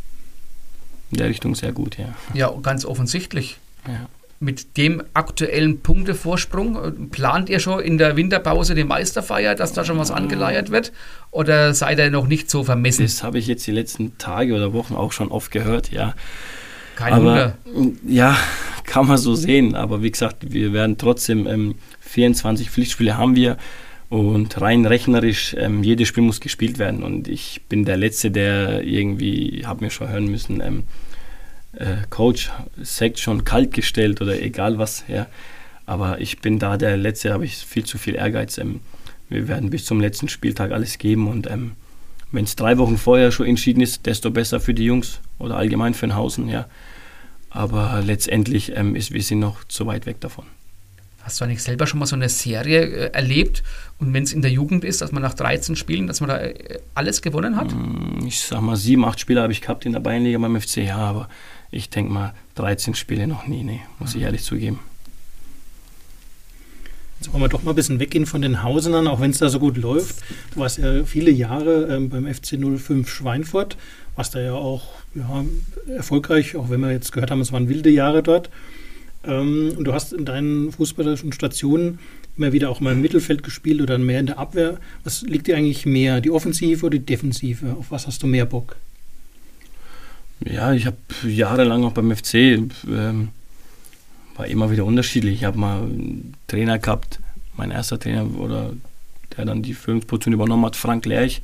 der Richtung sehr gut, ja. Ja, ganz offensichtlich. ja. Mit dem aktuellen Punktevorsprung, plant ihr schon in der Winterpause die Meisterfeier, dass da schon was angeleiert wird? Oder seid ihr noch nicht so vermessen? Das habe ich jetzt die letzten Tage oder Wochen auch schon oft gehört, ja. Kein aber Wunder. ja, kann man so sehen. Aber wie gesagt, wir werden trotzdem ähm, 24 Pflichtspiele haben wir und rein rechnerisch ähm, jedes Spiel muss gespielt werden. Und ich bin der Letzte, der irgendwie, habe mir schon hören müssen, ähm, äh, Coach sagt schon kalt gestellt oder egal was. Ja. Aber ich bin da der Letzte, habe ich viel zu viel Ehrgeiz. Ähm, wir werden bis zum letzten Spieltag alles geben und ähm, wenn es drei Wochen vorher schon entschieden ist, desto besser für die Jungs oder allgemein für den Hausen, ja. Aber letztendlich ähm, ist, wir sind noch zu weit weg davon. Hast du eigentlich selber schon mal so eine Serie äh, erlebt? Und wenn es in der Jugend ist, dass man nach 13 Spielen, dass man da äh, alles gewonnen hat? Mm, Ich sag mal, sieben, acht Spiele habe ich gehabt in der Bayernliga beim FC, ja, aber ich denke mal, 13 Spiele noch nie, nee, muss ich ehrlich zugeben. Jetzt wollen wir doch mal ein bisschen weggehen von den Hausenern, auch wenn es da so gut läuft. Du warst ja viele Jahre ähm, beim FC 05 Schweinfurt, warst da ja auch ja, erfolgreich, auch wenn wir jetzt gehört haben, es waren wilde Jahre dort. Ähm, und du hast in deinen fußballerischen Stationen immer wieder auch mal im Mittelfeld gespielt oder mehr in der Abwehr. Was liegt dir eigentlich mehr, die Offensive oder die Defensive? Auf was hast du mehr Bock? Ja, ich habe jahrelang auch beim FC, ähm, war immer wieder unterschiedlich. Ich habe mal einen Trainer gehabt, mein erster Trainer, oder der dann die Führungsposition übernommen hat, Frank Lerch.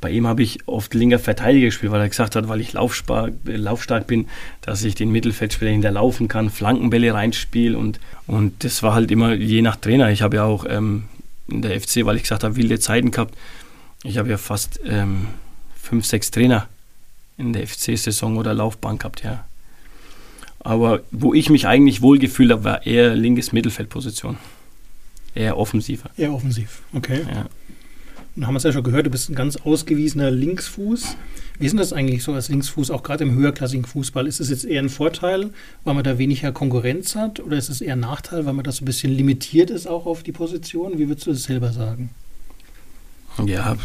Bei ihm habe ich oft linker Verteidiger gespielt, weil er gesagt hat, weil ich laufstark, laufstark bin, dass ich den Mittelfeldspieler hinterlaufen kann, Flankenbälle reinspiele und, und das war halt immer je nach Trainer. Ich habe ja auch ähm, in der FC, weil ich gesagt habe, wilde Zeiten gehabt, ich habe ja fast ähm, fünf, sechs Trainer in der FC-Saison oder Laufbahn gehabt, ja. Aber wo ich mich eigentlich wohlgefühlt habe, war eher linkes Mittelfeldposition. Eher offensiver. Eher offensiv, okay. Ja. Und haben wir es ja schon gehört, du bist ein ganz ausgewiesener Linksfuß. Wie ist denn das eigentlich so als Linksfuß, auch gerade im höherklassigen Fußball? Ist es jetzt eher ein Vorteil, weil man da weniger Konkurrenz hat? Oder ist es eher ein Nachteil, weil man das so ein bisschen limitiert ist auch auf die Position? Wie würdest du das selber sagen? Ja,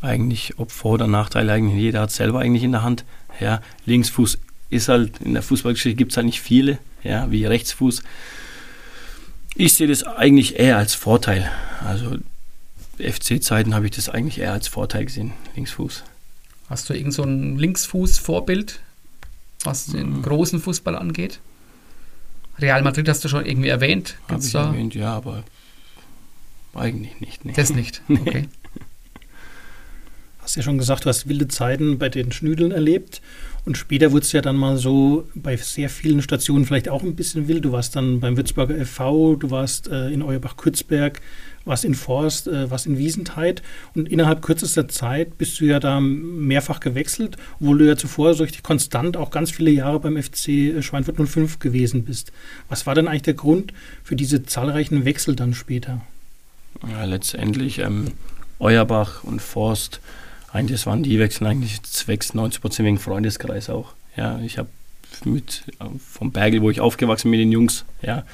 eigentlich, ob Vor- oder Nachteil, eigentlich jeder hat selber eigentlich in der Hand. Ja, Linksfuß ist halt, in der Fußballgeschichte gibt es halt nicht viele, ja, wie Rechtsfuß. Ich sehe das eigentlich eher als Vorteil. Also FC-Zeiten habe ich das eigentlich eher als Vorteil gesehen, Linksfuß. Hast du irgend so ein Linksfuß-Vorbild, was den Mhm. großen Fußball angeht? Real Madrid hast du schon irgendwie erwähnt. Habe ich da erwähnt, ja, aber eigentlich nicht. Nee. das nicht? Okay. Hast ja schon gesagt, du hast wilde Zeiten bei den Schnüdeln erlebt. Und später wurde es ja dann mal so bei sehr vielen Stationen vielleicht auch ein bisschen wild. Du warst dann beim Würzburger FV, du warst äh, in Euerbach-Kürzberg, warst in Forst, äh, warst in Wiesentheit. Und innerhalb kürzester Zeit bist du ja da mehrfach gewechselt, obwohl du ja zuvor so richtig konstant auch ganz viele Jahre beim FC äh, Schweinfurt 05 gewesen bist. Was war denn eigentlich der Grund für diese zahlreichen Wechsel dann später? Ja, letztendlich ähm, Euerbach und Forst eigentlich, waren die Wechsel eigentlich zwecks 90 Prozent wegen Freundeskreis auch. Ja, ich habe mit vom Bergel, wo ich aufgewachsen bin mit den Jungs, ja,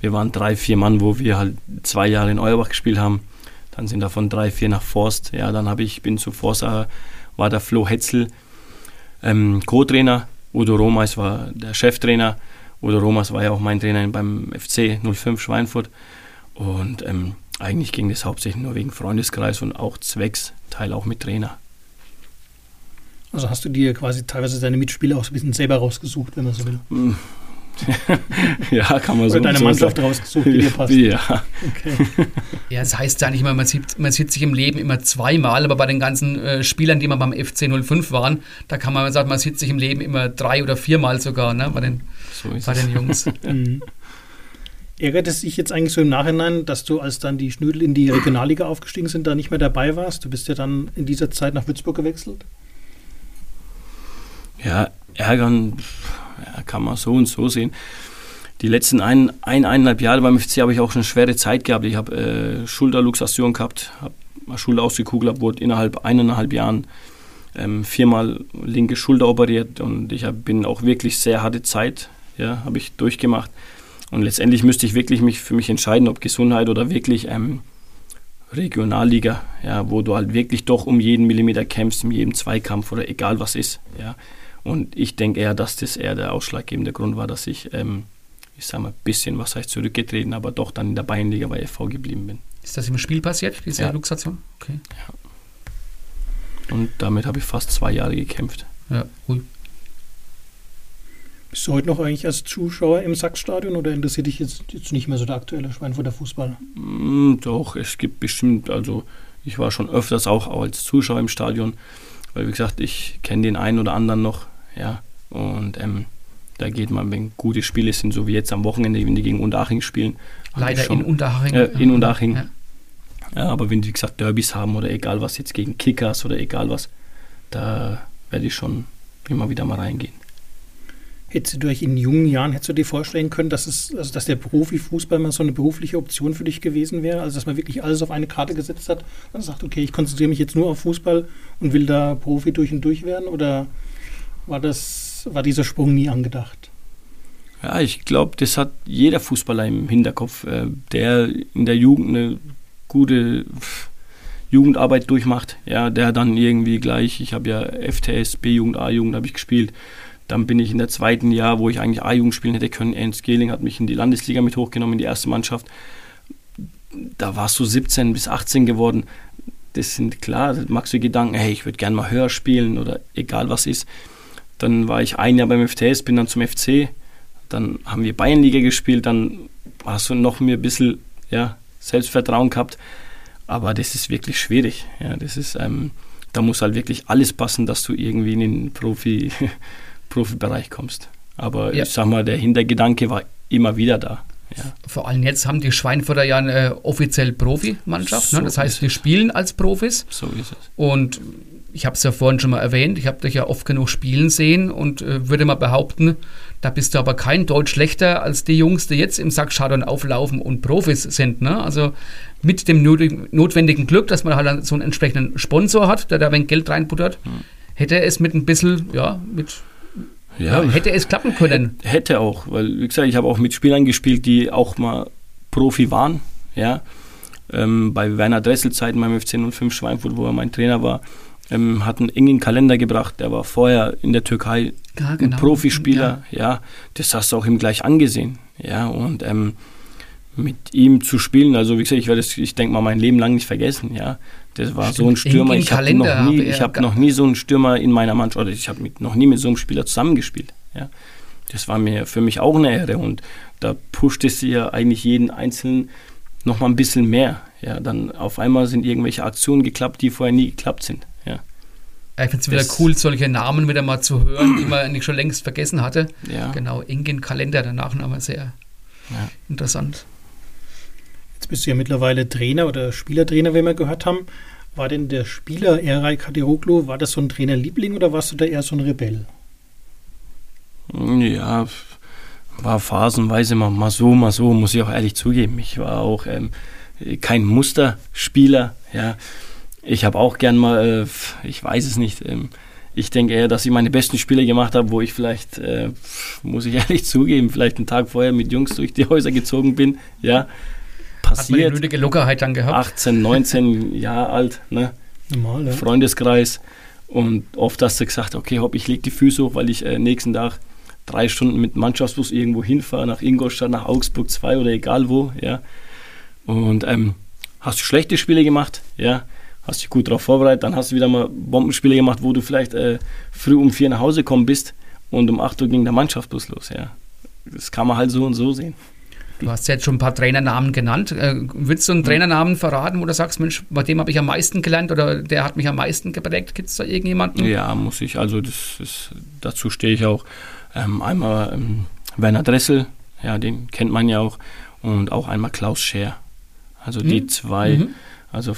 wir waren drei, vier Mann, wo wir halt zwei Jahre in Euerbach gespielt haben. Dann sind davon drei, vier nach Forst. Ja, dann habe ich bin zu Forst, äh, war der Flo Hetzel ähm, Co-Trainer. Udo Romas war der Cheftrainer. Udo Romas war ja auch mein Trainer beim FC 05 Schweinfurt. Und ähm, eigentlich ging das hauptsächlich nur wegen Freundeskreis und auch zwecks, Teil auch mit Trainer. Also hast du dir quasi teilweise deine Mitspieler auch so ein bisschen selber rausgesucht, wenn man so will? Hm. ja, kann man so Oder deine Mannschaft rausgesucht, die dir passt. Ja. Okay. ja, das heißt ja nicht immer, man sieht, man sieht sich im Leben immer zweimal, aber bei den ganzen äh, Spielern, die man beim FC 05 waren, da kann man sagen, man sieht sich im Leben immer drei oder viermal sogar, ne, bei den, so bei den Jungs. mhm. Ärgert es dich jetzt eigentlich so im Nachhinein, dass du, als dann die Schnödel in die Regionalliga aufgestiegen sind, da nicht mehr dabei warst? Du bist ja dann in dieser Zeit nach Würzburg gewechselt. Ja, ärgern ja, kann man so und so sehen. Die letzten ein, ein eineinhalb Jahre beim FC habe ich auch eine schwere Zeit gehabt. Ich habe äh, Schulterluxation gehabt, habe mal Schulter ausgekugelt, wurde innerhalb eineinhalb Jahren ähm, viermal linke Schulter operiert und ich hab, bin auch wirklich sehr harte Zeit, ja, habe ich durchgemacht. Und letztendlich müsste ich wirklich mich für mich entscheiden, ob Gesundheit oder wirklich ähm, Regionalliga, ja, wo du halt wirklich doch um jeden Millimeter kämpfst, in jedem Zweikampf oder egal was ist. Ja. Und ich denke eher, dass das eher der ausschlaggebende Grund war, dass ich, ähm, ich sage mal, ein bisschen, was heißt zurückgetreten, aber doch dann in der Bayernliga bei FV geblieben bin. Ist das im Spiel passiert, diese ja. Luxation? Okay. Ja. Und damit habe ich fast zwei Jahre gekämpft. Ja, cool. Bist du heute noch eigentlich als Zuschauer im Sachsstadion oder interessiert dich jetzt, jetzt nicht mehr so der aktuelle Schweinfurter Fußball? Mm, doch, es gibt bestimmt, also ich war schon öfters auch als Zuschauer im Stadion, weil wie gesagt, ich kenne den einen oder anderen noch, ja, und ähm, da geht man, wenn gute Spiele sind, so wie jetzt am Wochenende, wenn die gegen Unterhaching spielen. Leider schon, in Unterhaching. Äh, in Unterhaching. Ja. ja. aber wenn die, wie gesagt, Derbys haben oder egal was, jetzt gegen Kickers oder egal was, da werde ich schon immer wieder mal reingehen. Hättest du dich in jungen Jahren, hättest du dir vorstellen können, dass, es, also dass der Profifußball mal so eine berufliche Option für dich gewesen wäre? Also dass man wirklich alles auf eine Karte gesetzt hat und sagt, okay, ich konzentriere mich jetzt nur auf Fußball und will da Profi durch und durch werden? Oder war, das, war dieser Sprung nie angedacht? Ja, ich glaube, das hat jeder Fußballer im Hinterkopf, äh, der in der Jugend eine gute Jugendarbeit durchmacht, ja, der dann irgendwie gleich, ich habe ja FTS, B-Jugend, A-Jugend habe ich gespielt, dann bin ich in der zweiten Jahr, wo ich eigentlich A-Jugend spielen hätte können. Ernst Gehling hat mich in die Landesliga mit hochgenommen, in die erste Mannschaft. Da warst du 17 bis 18 geworden. Das sind klar, da magst du Gedanken, hey, ich würde gerne mal höher spielen oder egal was ist. Dann war ich ein Jahr beim FTS, bin dann zum FC. Dann haben wir Bayernliga gespielt, dann hast du noch mehr ein bisschen ja, Selbstvertrauen gehabt. Aber das ist wirklich schwierig. Ja, das ist, ähm, da muss halt wirklich alles passen, dass du irgendwie in den Profi Profibereich kommst. Aber ja. ich sag mal, der Hintergedanke war immer wieder da. Ja. Vor allem jetzt haben die Schweinfurter ja eine offiziell Profimannschaft. So ne? Das heißt, wir spielen als Profis. So ist es. Und ich habe es ja vorhin schon mal erwähnt, ich habe dich ja oft genug spielen sehen und äh, würde mal behaupten, da bist du aber kein Deutsch schlechter als die Jungs, die jetzt im Sackschadon auflaufen und Profis sind. Ne? Also mit dem notwendigen Glück, dass man halt so einen entsprechenden Sponsor hat, der da ein wenig Geld reinbuttert, hm. hätte es mit ein bisschen, ja, mit ja, hätte es klappen können. Hätte auch, weil, wie gesagt, ich habe auch mit Spielern gespielt, die auch mal Profi waren. Ja. Ähm, bei Werner Dressel Zeiten beim FC 05 Schweinfurt, wo er mein Trainer war, ähm, hat einen engen Kalender gebracht. Der war vorher in der Türkei ja, genau. ein Profispieler. Ja. ja. das hast du auch ihm gleich angesehen. Ja, und ähm, mit ihm zu spielen, also wie gesagt, ich werde es, ich denke mal, mein Leben lang nicht vergessen. Ja, das war Stimmt, so ein Stürmer. Ich habe noch, nie, ich hab noch nie so einen Stürmer in meiner Mannschaft, oder ich habe noch nie mit so einem Spieler zusammengespielt. Ja. Das war mir für mich auch eine Ehre und da pusht es ja eigentlich jeden Einzelnen noch mal ein bisschen mehr. Ja, dann auf einmal sind irgendwelche Aktionen geklappt, die vorher nie geklappt sind. Ja. ich finde es wieder cool, solche Namen wieder mal zu hören, die man eigentlich schon längst vergessen hatte. Ja. Genau, Ingen Kalender, der Nachname sehr ja. interessant. Bist du ja mittlerweile Trainer oder Spielertrainer, wie wir gehört haben. War denn der Spieler Eray Kadiroglu, war das so ein Trainerliebling oder warst du da eher so ein Rebell? Ja, war phasenweise mal, mal so, mal so, muss ich auch ehrlich zugeben. Ich war auch ähm, kein Musterspieler, ja. Ich habe auch gern mal, äh, ich weiß es nicht, ähm, ich denke eher, dass ich meine besten Spiele gemacht habe, wo ich vielleicht, äh, muss ich ehrlich zugeben, vielleicht einen Tag vorher mit Jungs durch die Häuser gezogen bin, ja. Passiert. Hat man die nötige Lockerheit dann gehabt? 18, 19 Jahre alt, ne? Normal, ja. Freundeskreis. Und oft hast du gesagt, okay, hopp, ich lege die Füße hoch, weil ich äh, nächsten Tag drei Stunden mit Mannschaftsbus irgendwo hinfahre, nach Ingolstadt, nach Augsburg 2 oder egal wo, ja. Und ähm, hast du schlechte Spiele gemacht, ja, hast dich gut darauf vorbereitet, dann hast du wieder mal Bombenspiele gemacht, wo du vielleicht äh, früh um vier nach Hause gekommen bist und um 8 Uhr ging der Mannschaftsbus los, ja. Das kann man halt so und so sehen. Du hast jetzt schon ein paar Trainernamen genannt. Äh, willst du einen Trainernamen verraten, wo du sagst, Mensch, bei dem habe ich am meisten gelernt oder der hat mich am meisten geprägt? Gibt es da irgendjemanden? Ja, muss ich. Also das, das, dazu stehe ich auch. Ähm, einmal ähm, Werner Dressel, ja, den kennt man ja auch, und auch einmal Klaus Scher. Also die mhm. zwei, mhm. also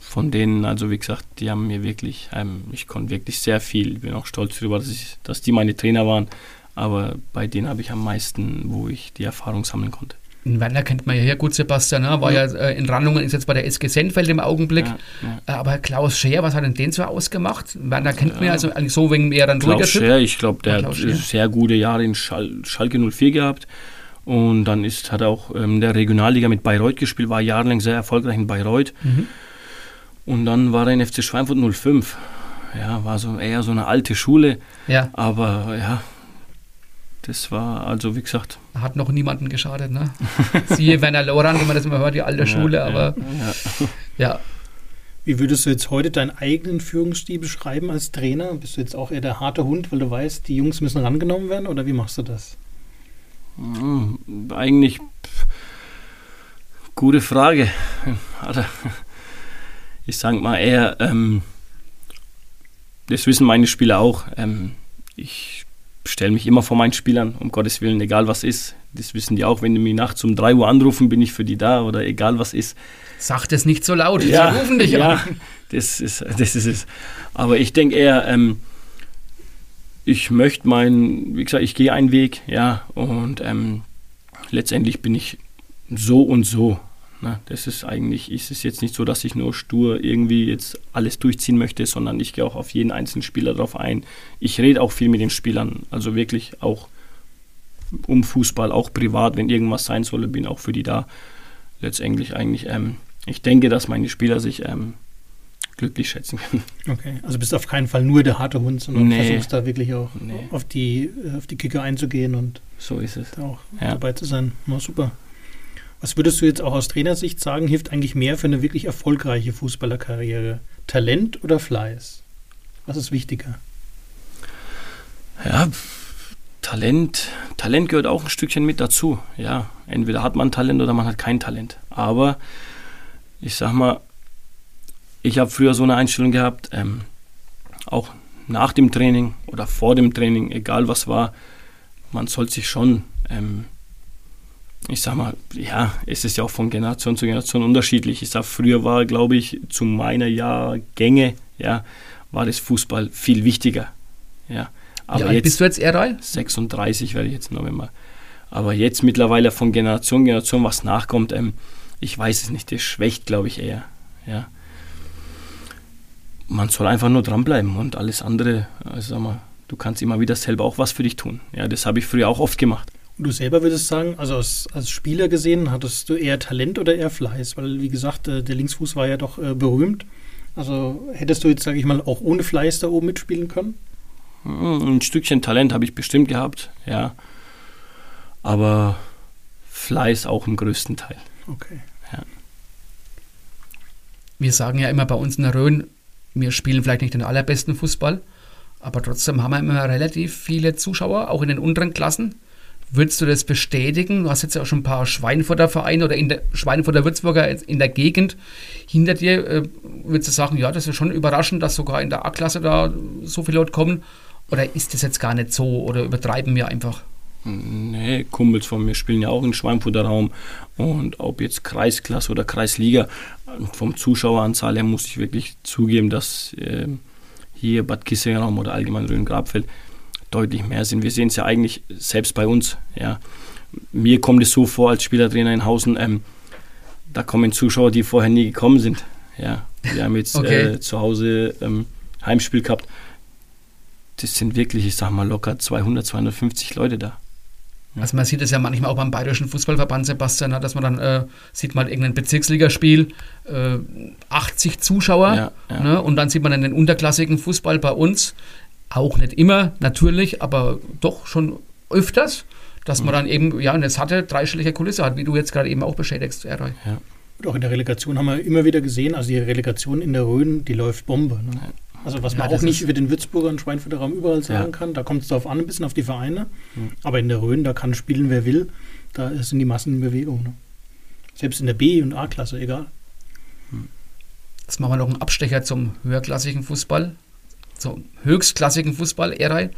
von denen, also wie gesagt, die haben mir wirklich, ähm, ich konnte wirklich sehr viel, ich bin auch stolz darüber, dass, ich, dass die meine Trainer waren, aber bei denen habe ich am meisten, wo ich die Erfahrung sammeln konnte. In Werner kennt man ja hier gut, Sebastian, ne? war ja, ja äh, in Randungen, ist jetzt bei der SG Sendfeld im Augenblick. Ja, ja. Äh, aber Klaus Scher, was hat denn den so ausgemacht? Werner kennt man ja also eigentlich so wegen mehr dann Klaus Scher, ich glaube, der hat sehr gute Jahre in Schal Schalke 04 gehabt. Und dann ist, hat er auch ähm, der Regionalliga mit Bayreuth gespielt, war jahrelang sehr erfolgreich in Bayreuth. Mhm. Und dann war er in FC Schweinfurt 05. Ja, war so eher so eine alte Schule. Ja. Aber ja, das war also, wie gesagt. Hat noch niemanden geschadet, ne? Siehe Werner Lorand, wenn man das immer hört, die alte ja, Schule, aber ja. ja. Wie würdest du jetzt heute deinen eigenen Führungsstil beschreiben als Trainer? Bist du jetzt auch eher der harte Hund, weil du weißt, die Jungs müssen rangenommen werden oder wie machst du das? Hm, eigentlich pff, gute Frage. Ich sage mal eher, ähm, das wissen meine Spieler auch. Ähm, ich stelle mich immer vor meinen Spielern, um Gottes Willen, egal was ist. Das wissen die auch, wenn die mich nachts um 3 Uhr anrufen, bin ich für die da oder egal was ist. Sag das nicht so laut, ja, sie rufen dich ja, an. Das ist, das ist es. Aber ich denke eher, ähm, ich möchte meinen, wie gesagt, ich gehe einen Weg, ja, und ähm, letztendlich bin ich so und so. Ne? Das ist eigentlich, ist es jetzt nicht so, dass ich nur stur irgendwie jetzt alles durchziehen möchte, sondern ich gehe auch auf jeden einzelnen Spieler drauf ein. Ich rede auch viel mit den Spielern, also wirklich auch um Fußball, auch privat, wenn irgendwas sein soll, bin auch für die da. Letztendlich eigentlich, ähm, ich denke, dass meine Spieler sich ähm, glücklich schätzen können. Okay, also bist du auf keinen Fall nur der harte Hund, sondern nee. versuchst da wirklich auch nee. auf, die, auf die Kicker einzugehen und so ist es. auch ja. dabei zu sein. Na, super. Was würdest du jetzt auch aus Trainersicht sagen, hilft eigentlich mehr für eine wirklich erfolgreiche Fußballerkarriere? Talent oder Fleiß? Was ist wichtiger? Ja, Talent, Talent gehört auch ein Stückchen mit dazu. Ja, entweder hat man Talent oder man hat kein Talent. Aber ich sag mal, ich habe früher so eine Einstellung gehabt, ähm, auch nach dem Training oder vor dem Training, egal was war, man soll sich schon ähm, ich sag mal, ja, es ist ja auch von Generation zu Generation unterschiedlich. Ich sag, früher war, glaube ich, zu meiner Jahrgänge, ja, war das Fußball viel wichtiger. Ja. Aber ja, jetzt, bist du jetzt eher 36 werde ich jetzt im November. Aber jetzt mittlerweile von Generation zu Generation, was nachkommt, ähm, ich weiß es nicht, das schwächt, glaube ich, eher. Ja. Man soll einfach nur dranbleiben und alles andere, also sag mal, du kannst immer wieder selber auch was für dich tun. Ja, das habe ich früher auch oft gemacht. Du selber würdest sagen, also als, als Spieler gesehen, hattest du eher Talent oder eher Fleiß? Weil, wie gesagt, äh, der Linksfuß war ja doch äh, berühmt. Also hättest du jetzt, sage ich mal, auch ohne Fleiß da oben mitspielen können? Hm, ein Stückchen Talent habe ich bestimmt gehabt, ja. Aber Fleiß auch im größten Teil. Okay. Ja. Wir sagen ja immer bei uns in der Rhön, wir spielen vielleicht nicht den allerbesten Fußball, aber trotzdem haben wir immer relativ viele Zuschauer, auch in den unteren Klassen. Würdest du das bestätigen? Du hast jetzt ja auch schon ein paar Schweinfurter Vereine oder in der Schweinfurter Würzburger in der Gegend hinter dir. Äh, würdest du sagen, ja, das ist schon überraschend, dass sogar in der A-Klasse da so viele Leute kommen? Oder ist das jetzt gar nicht so oder übertreiben wir einfach? Nee, Kumpels von mir spielen ja auch im Schweinfurter Raum. Und ob jetzt Kreisklasse oder Kreisliga, vom Zuschaueranzahl her muss ich wirklich zugeben, dass äh, hier Bad Kissingen oder allgemein Rhön-Grabfeld deutlich mehr sind. Wir sehen es ja eigentlich selbst bei uns. Ja. Mir kommt es so vor als Spielertrainer in Hausen, ähm, da kommen Zuschauer, die vorher nie gekommen sind. Ja. Wir haben jetzt okay. äh, zu Hause ähm, Heimspiel gehabt. Das sind wirklich, ich sag mal, locker 200, 250 Leute da. Also man sieht es ja manchmal auch beim Bayerischen Fußballverband, Sebastian, dass man dann äh, sieht mal irgendein Bezirksligaspiel, äh, 80 Zuschauer ja, ja. Ne? und dann sieht man dann den unterklassigen Fußball bei uns, auch nicht immer natürlich, aber doch schon öfters, dass mhm. man dann eben ja eine satte, dreistellige Kulisse hat, wie du jetzt gerade eben auch beschädigst, Erdoy. Ja. Und auch in der Relegation haben wir immer wieder gesehen, also die Relegation in der Rhön, die läuft Bombe. Ne? Also was man ja, auch nicht über den Würzburger und Schweinfurter Raum überall sagen ja. kann, da kommt es darauf an, ein bisschen auf die Vereine. Mhm. Aber in der Rhön, da kann spielen, wer will. Da sind die Massen in Bewegung. Ne? Selbst in der B- und A-Klasse, egal. Jetzt machen wir noch einen Abstecher zum höherklassigen Fußball, zum höchstklassigen Fußball, Eray,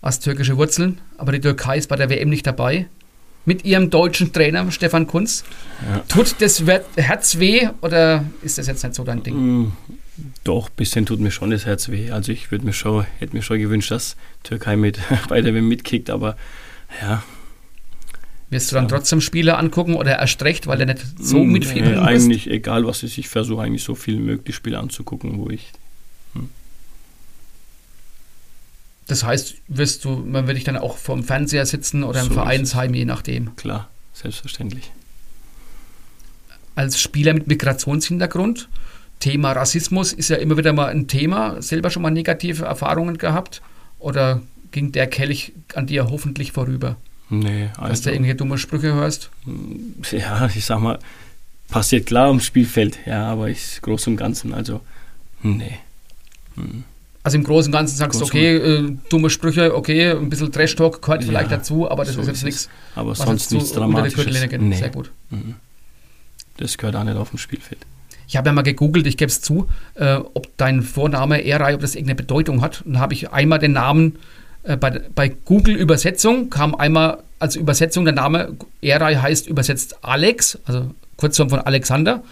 aus türkische Wurzeln. Aber die Türkei ist bei der WM nicht dabei. Mit ihrem deutschen Trainer Stefan Kunz. Ja. Tut das Herz weh oder ist das jetzt nicht so dein Ding? Mhm. Doch, ein bisschen tut mir schon das Herz weh. Also ich würde mir schon, hätte mir schon gewünscht, dass Türkei mit bei der WM mitkickt, aber ja. Wirst du dann trotzdem Spiele angucken oder erst recht, weil er nicht so hm, mitfiebern nee, Eigentlich egal was ist, ich versuche eigentlich so viel möglich Spiele anzugucken, wo ich. Hm. Das heißt, wirst du, man würde ich dann auch vorm Fernseher sitzen oder im so Vereinsheim, je nachdem. Klar, selbstverständlich. Als Spieler mit Migrationshintergrund, Thema Rassismus ist ja immer wieder mal ein Thema. Selber schon mal negative Erfahrungen gehabt? Oder ging der Kelch an dir hoffentlich vorüber? Nee, also. Dass du also irgendwelche dumme Sprüche hörst? Ja, ich sag mal, passiert klar ums Spielfeld, ja, aber ich groß und Ganzen, also, nee. Hm. Also im Großen und Ganzen sagst du, okay, äh, dumme Sprüche, okay, ein bisschen Trash-Talk gehört ja, vielleicht dazu, aber das so ist jetzt nichts. Aber sonst nichts Dramatisches. Nee. Sehr gut. Mhm. Das gehört auch nicht auf dem Spielfeld. Ich habe ja mal gegoogelt, ich gebe es zu, äh, ob dein Vorname Eray, ob das irgendeine Bedeutung hat. Und habe ich einmal den Namen äh, bei, bei Google Übersetzung kam einmal als Übersetzung der Name Eray heißt übersetzt Alex, also Kurzform von Alexander.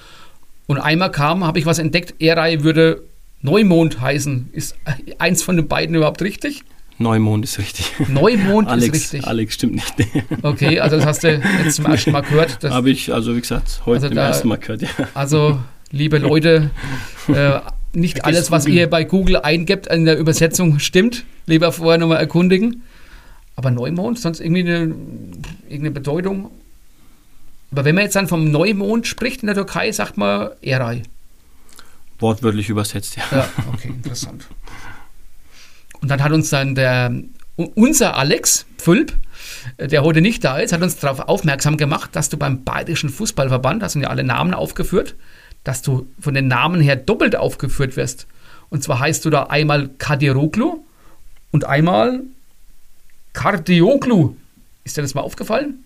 Und einmal kam, habe ich was entdeckt, Eray würde Neumond heißen. Ist eins von den beiden überhaupt richtig? Neumond ist richtig. Neumond Alex, ist richtig. Alex stimmt nicht. okay, also das hast du jetzt zum ersten Mal gehört. Habe ich, also wie gesagt, heute also zum ersten Mal gehört, ja. Also liebe Leute, äh, nicht alles, was ihr bei Google eingibt in der Übersetzung stimmt. Lieber vorher nochmal erkundigen. Aber Neumond, sonst irgendwie eine, irgendeine Bedeutung. Aber wenn man jetzt dann vom Neumond spricht in der Türkei, sagt man Eray. Wortwörtlich übersetzt, ja. Ja, okay, interessant. Und dann hat uns dann der, unser Alex Pfülp, der heute nicht da ist, hat uns darauf aufmerksam gemacht, dass du beim Bayerischen Fußballverband, da sind ja alle Namen aufgeführt, dass du von den Namen her doppelt aufgeführt wirst. Und zwar heißt du da einmal Kadiroglu und einmal Kardioglu. Ist dir das mal aufgefallen?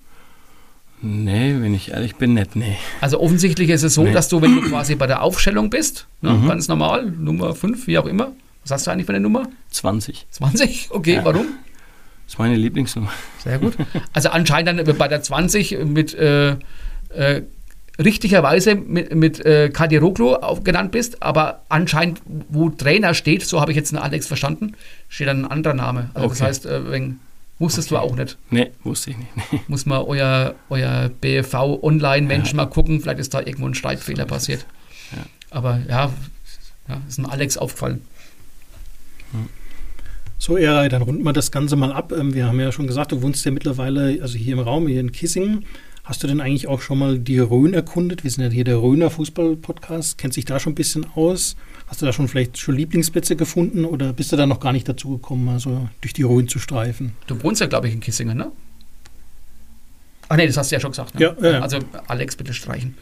Nee, wenn ich ehrlich bin, nicht, nee. Also offensichtlich ist es so, nee. dass du, wenn du quasi bei der Aufstellung bist, ne, mhm. ganz normal, Nummer 5, wie auch immer, was hast du eigentlich für eine Nummer? 20. 20? Okay, ja. warum? Das ist meine Lieblingsnummer. Sehr gut. Also anscheinend dann bei der 20 mit äh, äh, richtigerweise mit, mit äh, Kadiroglu genannt bist, aber anscheinend, wo Trainer steht, so habe ich jetzt einen Alex verstanden, steht dann ein anderer Name. Also okay. das heißt, äh, wenn, wusstest okay. du auch nicht. Nee, wusste ich nicht. Nee. Muss man euer, euer BV-Online-Mensch ja. mal gucken, vielleicht ist da irgendwo ein Schreibfehler so passiert. Ja. Aber ja, ja, ist ein Alex aufgefallen. So, Eray, dann runden wir das Ganze mal ab. Ähm, wir haben ja schon gesagt, du wohnst ja mittlerweile, also hier im Raum, hier in Kissingen. Hast du denn eigentlich auch schon mal die Rhön erkundet? Wir sind ja hier der Rhöner Fußball-Podcast. Kennt sich da schon ein bisschen aus? Hast du da schon vielleicht schon Lieblingsplätze gefunden oder bist du da noch gar nicht dazu gekommen, also durch die Rhön zu streifen? Du wohnst ja, glaube ich, in Kissingen, ne? Ach nee, das hast du ja schon gesagt. Ne? Ja, ja, ja. Also Alex, bitte streichen.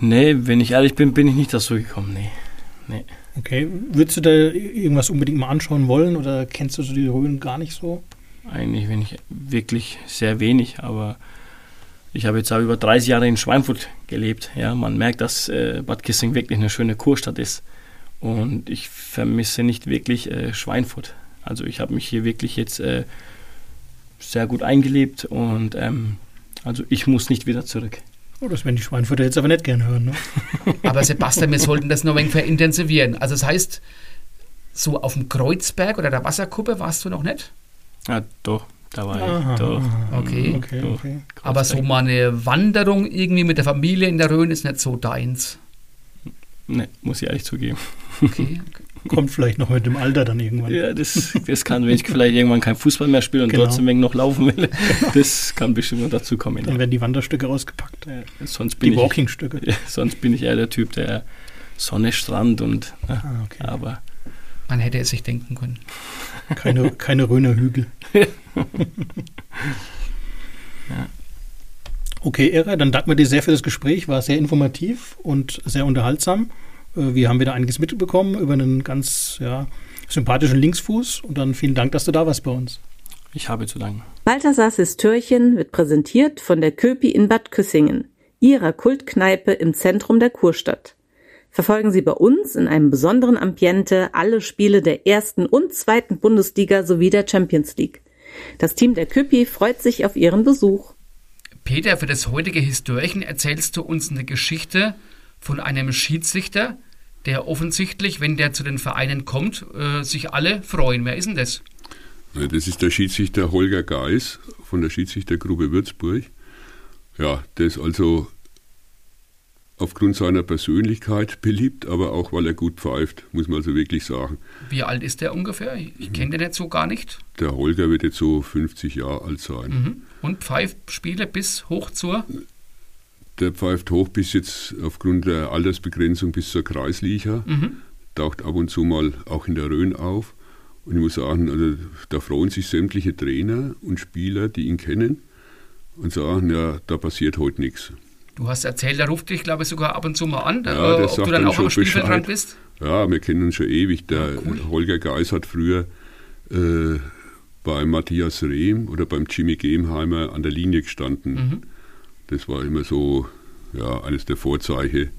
Nee, wenn ich ehrlich bin, bin ich nicht dazu gekommen. Nee. nee. Okay. Würdest du da irgendwas unbedingt mal anschauen wollen oder kennst du so die Rhön gar nicht so? Eigentlich wenn ich wirklich sehr wenig, aber ich habe jetzt auch über 30 Jahre in Schweinfurt gelebt. Ja, man merkt, dass äh, Bad Kissing wirklich eine schöne Kurstadt ist. Und ich vermisse nicht wirklich äh, Schweinfurt. Also ich habe mich hier wirklich jetzt äh, sehr gut eingelebt und ähm, also ich muss nicht wieder zurück. Oh, das werden die Schweinfurter jetzt aber nicht gern hören. Ne? aber Sebastian, wir sollten das noch ein wenig verintensivieren. Also das heißt, so auf dem Kreuzberg oder der Wasserkuppe warst du noch nicht? Ja, doch. Da war aha, ich. Doch. Okay. okay, okay. Aber so mal eine Wanderung irgendwie mit der Familie in der Rhön ist nicht so deins. Ne, muss ich ehrlich zugeben. Okay, okay. Kommt vielleicht noch mit dem Alter dann irgendwann. Ja, das, das kann, wenn ich vielleicht irgendwann kein Fußball mehr spiele und genau. trotzdem noch laufen will, das kann bestimmt noch dazu kommen. Dann ja. werden die Wanderstücke rausgepackt. Ja, sonst bin die Walking-Stücke. Ja, sonst bin ich eher der Typ, der Sonne, Strand und. Ah, okay. Aber. Man hätte es sich denken können. Keine, keine Röner Hügel. ja. Okay, Ära, dann danken wir dir sehr für das Gespräch. War sehr informativ und sehr unterhaltsam. Äh, wir haben wieder einiges mitbekommen über einen ganz ja, sympathischen Linksfuß. Und dann vielen Dank, dass du da warst bei uns. Ich habe zu danken. Balthasars Türchen wird präsentiert von der Köpi in Bad Küssingen, ihrer Kultkneipe im Zentrum der Kurstadt. Verfolgen Sie bei uns in einem besonderen Ambiente alle Spiele der ersten und zweiten Bundesliga sowie der Champions League. Das Team der Köpi freut sich auf Ihren Besuch. Peter, für das heutige Historien erzählst du uns eine Geschichte von einem Schiedsrichter, der offensichtlich, wenn der zu den Vereinen kommt, äh, sich alle freuen. Wer ist denn das? Das ist der Schiedsrichter Holger Geis von der Schiedsrichtergruppe Würzburg. Ja, der ist also aufgrund seiner Persönlichkeit beliebt, aber auch weil er gut pfeift, muss man also wirklich sagen. Wie alt ist der ungefähr? Ich kenne den jetzt so gar nicht. Der Holger wird jetzt so 50 Jahre alt sein. Mhm. Und pfeift Spiele bis hoch zur? Der pfeift hoch bis jetzt aufgrund der Altersbegrenzung bis zur Kreisliga. Mhm. Taucht ab und zu mal auch in der Rhön auf. Und ich muss sagen, also, da freuen sich sämtliche Trainer und Spieler, die ihn kennen und sagen, ja, da passiert heute nichts. Du hast erzählt, er ruft dich, glaube ich, sogar ab und zu mal an, ja, äh, ob du dann, auch am Spielfeldrand bist. Ja, wir kennen uns schon ewig. Der ja, cool. Holger Geis hat früher äh, bei Matthias Rehm oder beim Jimmy Gemheimer an der Linie gestanden. Mhm. Das war immer so ja, eines der Vorzeichen.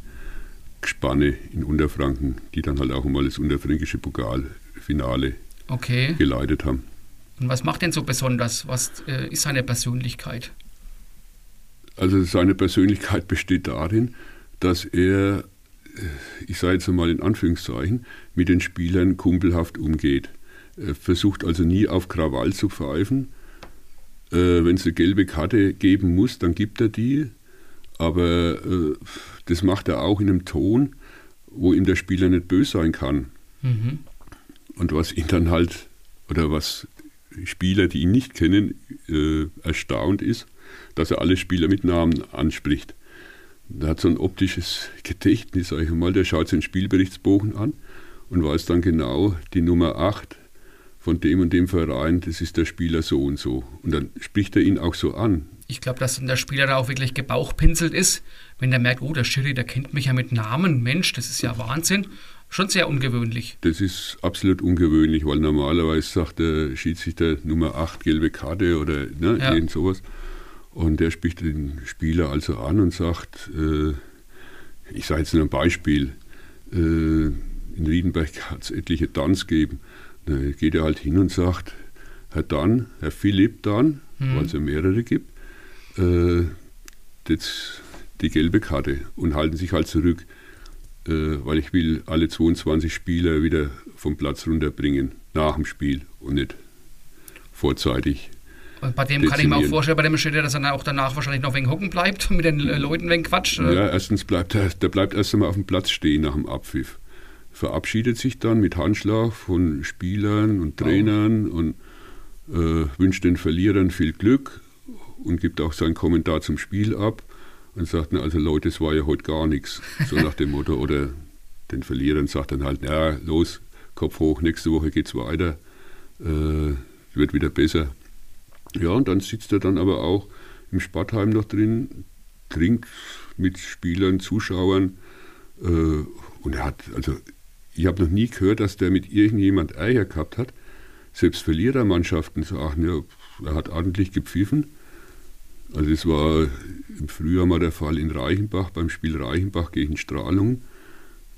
Gespanne in Unterfranken, die dann halt auch mal das unterfränkische Pokalfinale okay. geleitet haben. Und was macht denn so besonders? Was äh, ist seine Persönlichkeit? Also seine Persönlichkeit besteht darin, dass er, äh, ich sage jetzt mal in Anführungszeichen, mit den Spielern kumpelhaft umgeht. Er versucht also nie auf Krawall zu pfeifen. Äh, Wenn es eine gelbe Karte geben muss, dann gibt er die. Aber äh, das macht er auch in einem Ton, wo ihm der Spieler nicht böse sein kann. Mhm. Und was ihn dann halt, oder was Spieler, die ihn nicht kennen, erstaunt ist, dass er alle Spieler mit Namen anspricht. Er hat so ein optisches Gedächtnis, sage ich mal, der schaut den Spielberichtsbogen an und weiß dann genau, die Nummer 8 von dem und dem Verein, das ist der Spieler so und so. Und dann spricht er ihn auch so an. Ich glaube, dass der Spieler da auch wirklich gebauchpinselt ist, wenn der merkt, oh, der Schiri, der kennt mich ja mit Namen. Mensch, das ist ja Wahnsinn. Schon sehr ungewöhnlich. Das ist absolut ungewöhnlich, weil normalerweise sagt der Schiedsrichter Nummer 8 gelbe Karte oder ne, ja. irgend sowas. Und der spricht den Spieler also an und sagt, äh, ich sage jetzt nur ein Beispiel, äh, in Riedenberg hat es etliche Dans gegeben. Da geht er halt hin und sagt, Herr Dan, Herr Philipp Dan, mhm. weil es ja mehrere gibt, äh, jetzt die gelbe Karte und halten sich halt zurück, äh, weil ich will alle 22 Spieler wieder vom Platz runterbringen nach dem Spiel und nicht vorzeitig und bei dem kann ich mir auch vorstellen, bei dem steht ja, dass er dann auch danach wahrscheinlich noch wegen hocken bleibt, mit den äh, Leuten wegen Quatsch. Äh. Ja, erstens bleibt er, der bleibt erst einmal auf dem Platz stehen nach dem Abpfiff. Verabschiedet sich dann mit Handschlag von Spielern und Trainern oh. und äh, wünscht den Verlierern viel Glück und gibt auch seinen Kommentar zum Spiel ab und sagt, na, also Leute, es war ja heute gar nichts, so nach dem Motto. Oder den Verlierern sagt dann halt, ja, los, Kopf hoch, nächste Woche geht's weiter, äh, wird wieder besser. Ja, und dann sitzt er dann aber auch im Sportheim noch drin, trinkt mit Spielern, Zuschauern. Äh, und er hat, also ich habe noch nie gehört, dass der mit irgendjemand Eier gehabt hat. selbst Verlierermannschaften sagen, ja, er hat ordentlich gepfiffen. Also es war im Frühjahr mal der Fall in Reichenbach, beim Spiel Reichenbach gegen Strahlung.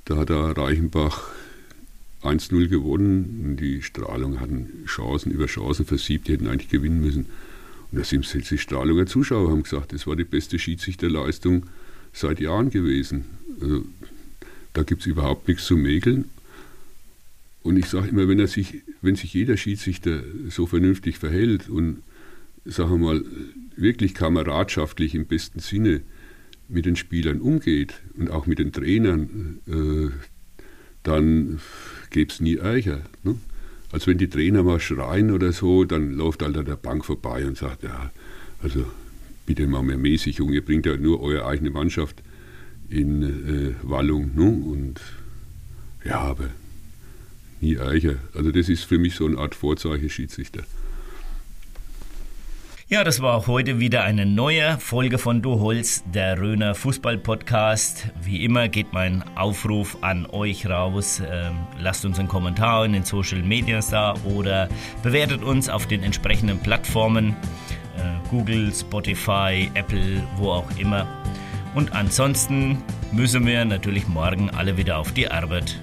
Da hat er Reichenbach 1-0 gewonnen. Die Strahlung hatten Chancen über Chancen versiebt, die hätten eigentlich gewinnen müssen. Und da sind selbst die Strahlunger Zuschauer haben gesagt, das war die beste Schiedsrichterleistung seit Jahren gewesen. Also, da gibt es überhaupt nichts zu mäkeln. Und ich sage immer, wenn, sich, wenn sich jeder Schiedsrichter so vernünftig verhält und, sagen wir mal, wirklich kameradschaftlich im besten Sinne mit den Spielern umgeht und auch mit den Trainern, äh, dann gäbe es nie Ärger. Ne? Als wenn die Trainer mal schreien oder so, dann läuft halt an der Bank vorbei und sagt, ja, also bitte mal mehr Mäßigung, ihr bringt ja nur eure eigene Mannschaft in äh, Wallung. Ne? Und ja, aber nie Ärger. Also das ist für mich so eine Art Vorzeichen-Schiedsrichter. Ja, das war auch heute wieder eine neue Folge von Du Holz, der Röner Fußball-Podcast. Wie immer geht mein Aufruf an euch raus. Ähm, lasst uns einen Kommentar in den Social Medias da oder bewertet uns auf den entsprechenden Plattformen. Äh, Google, Spotify, Apple, wo auch immer. Und ansonsten müssen wir natürlich morgen alle wieder auf die Arbeit.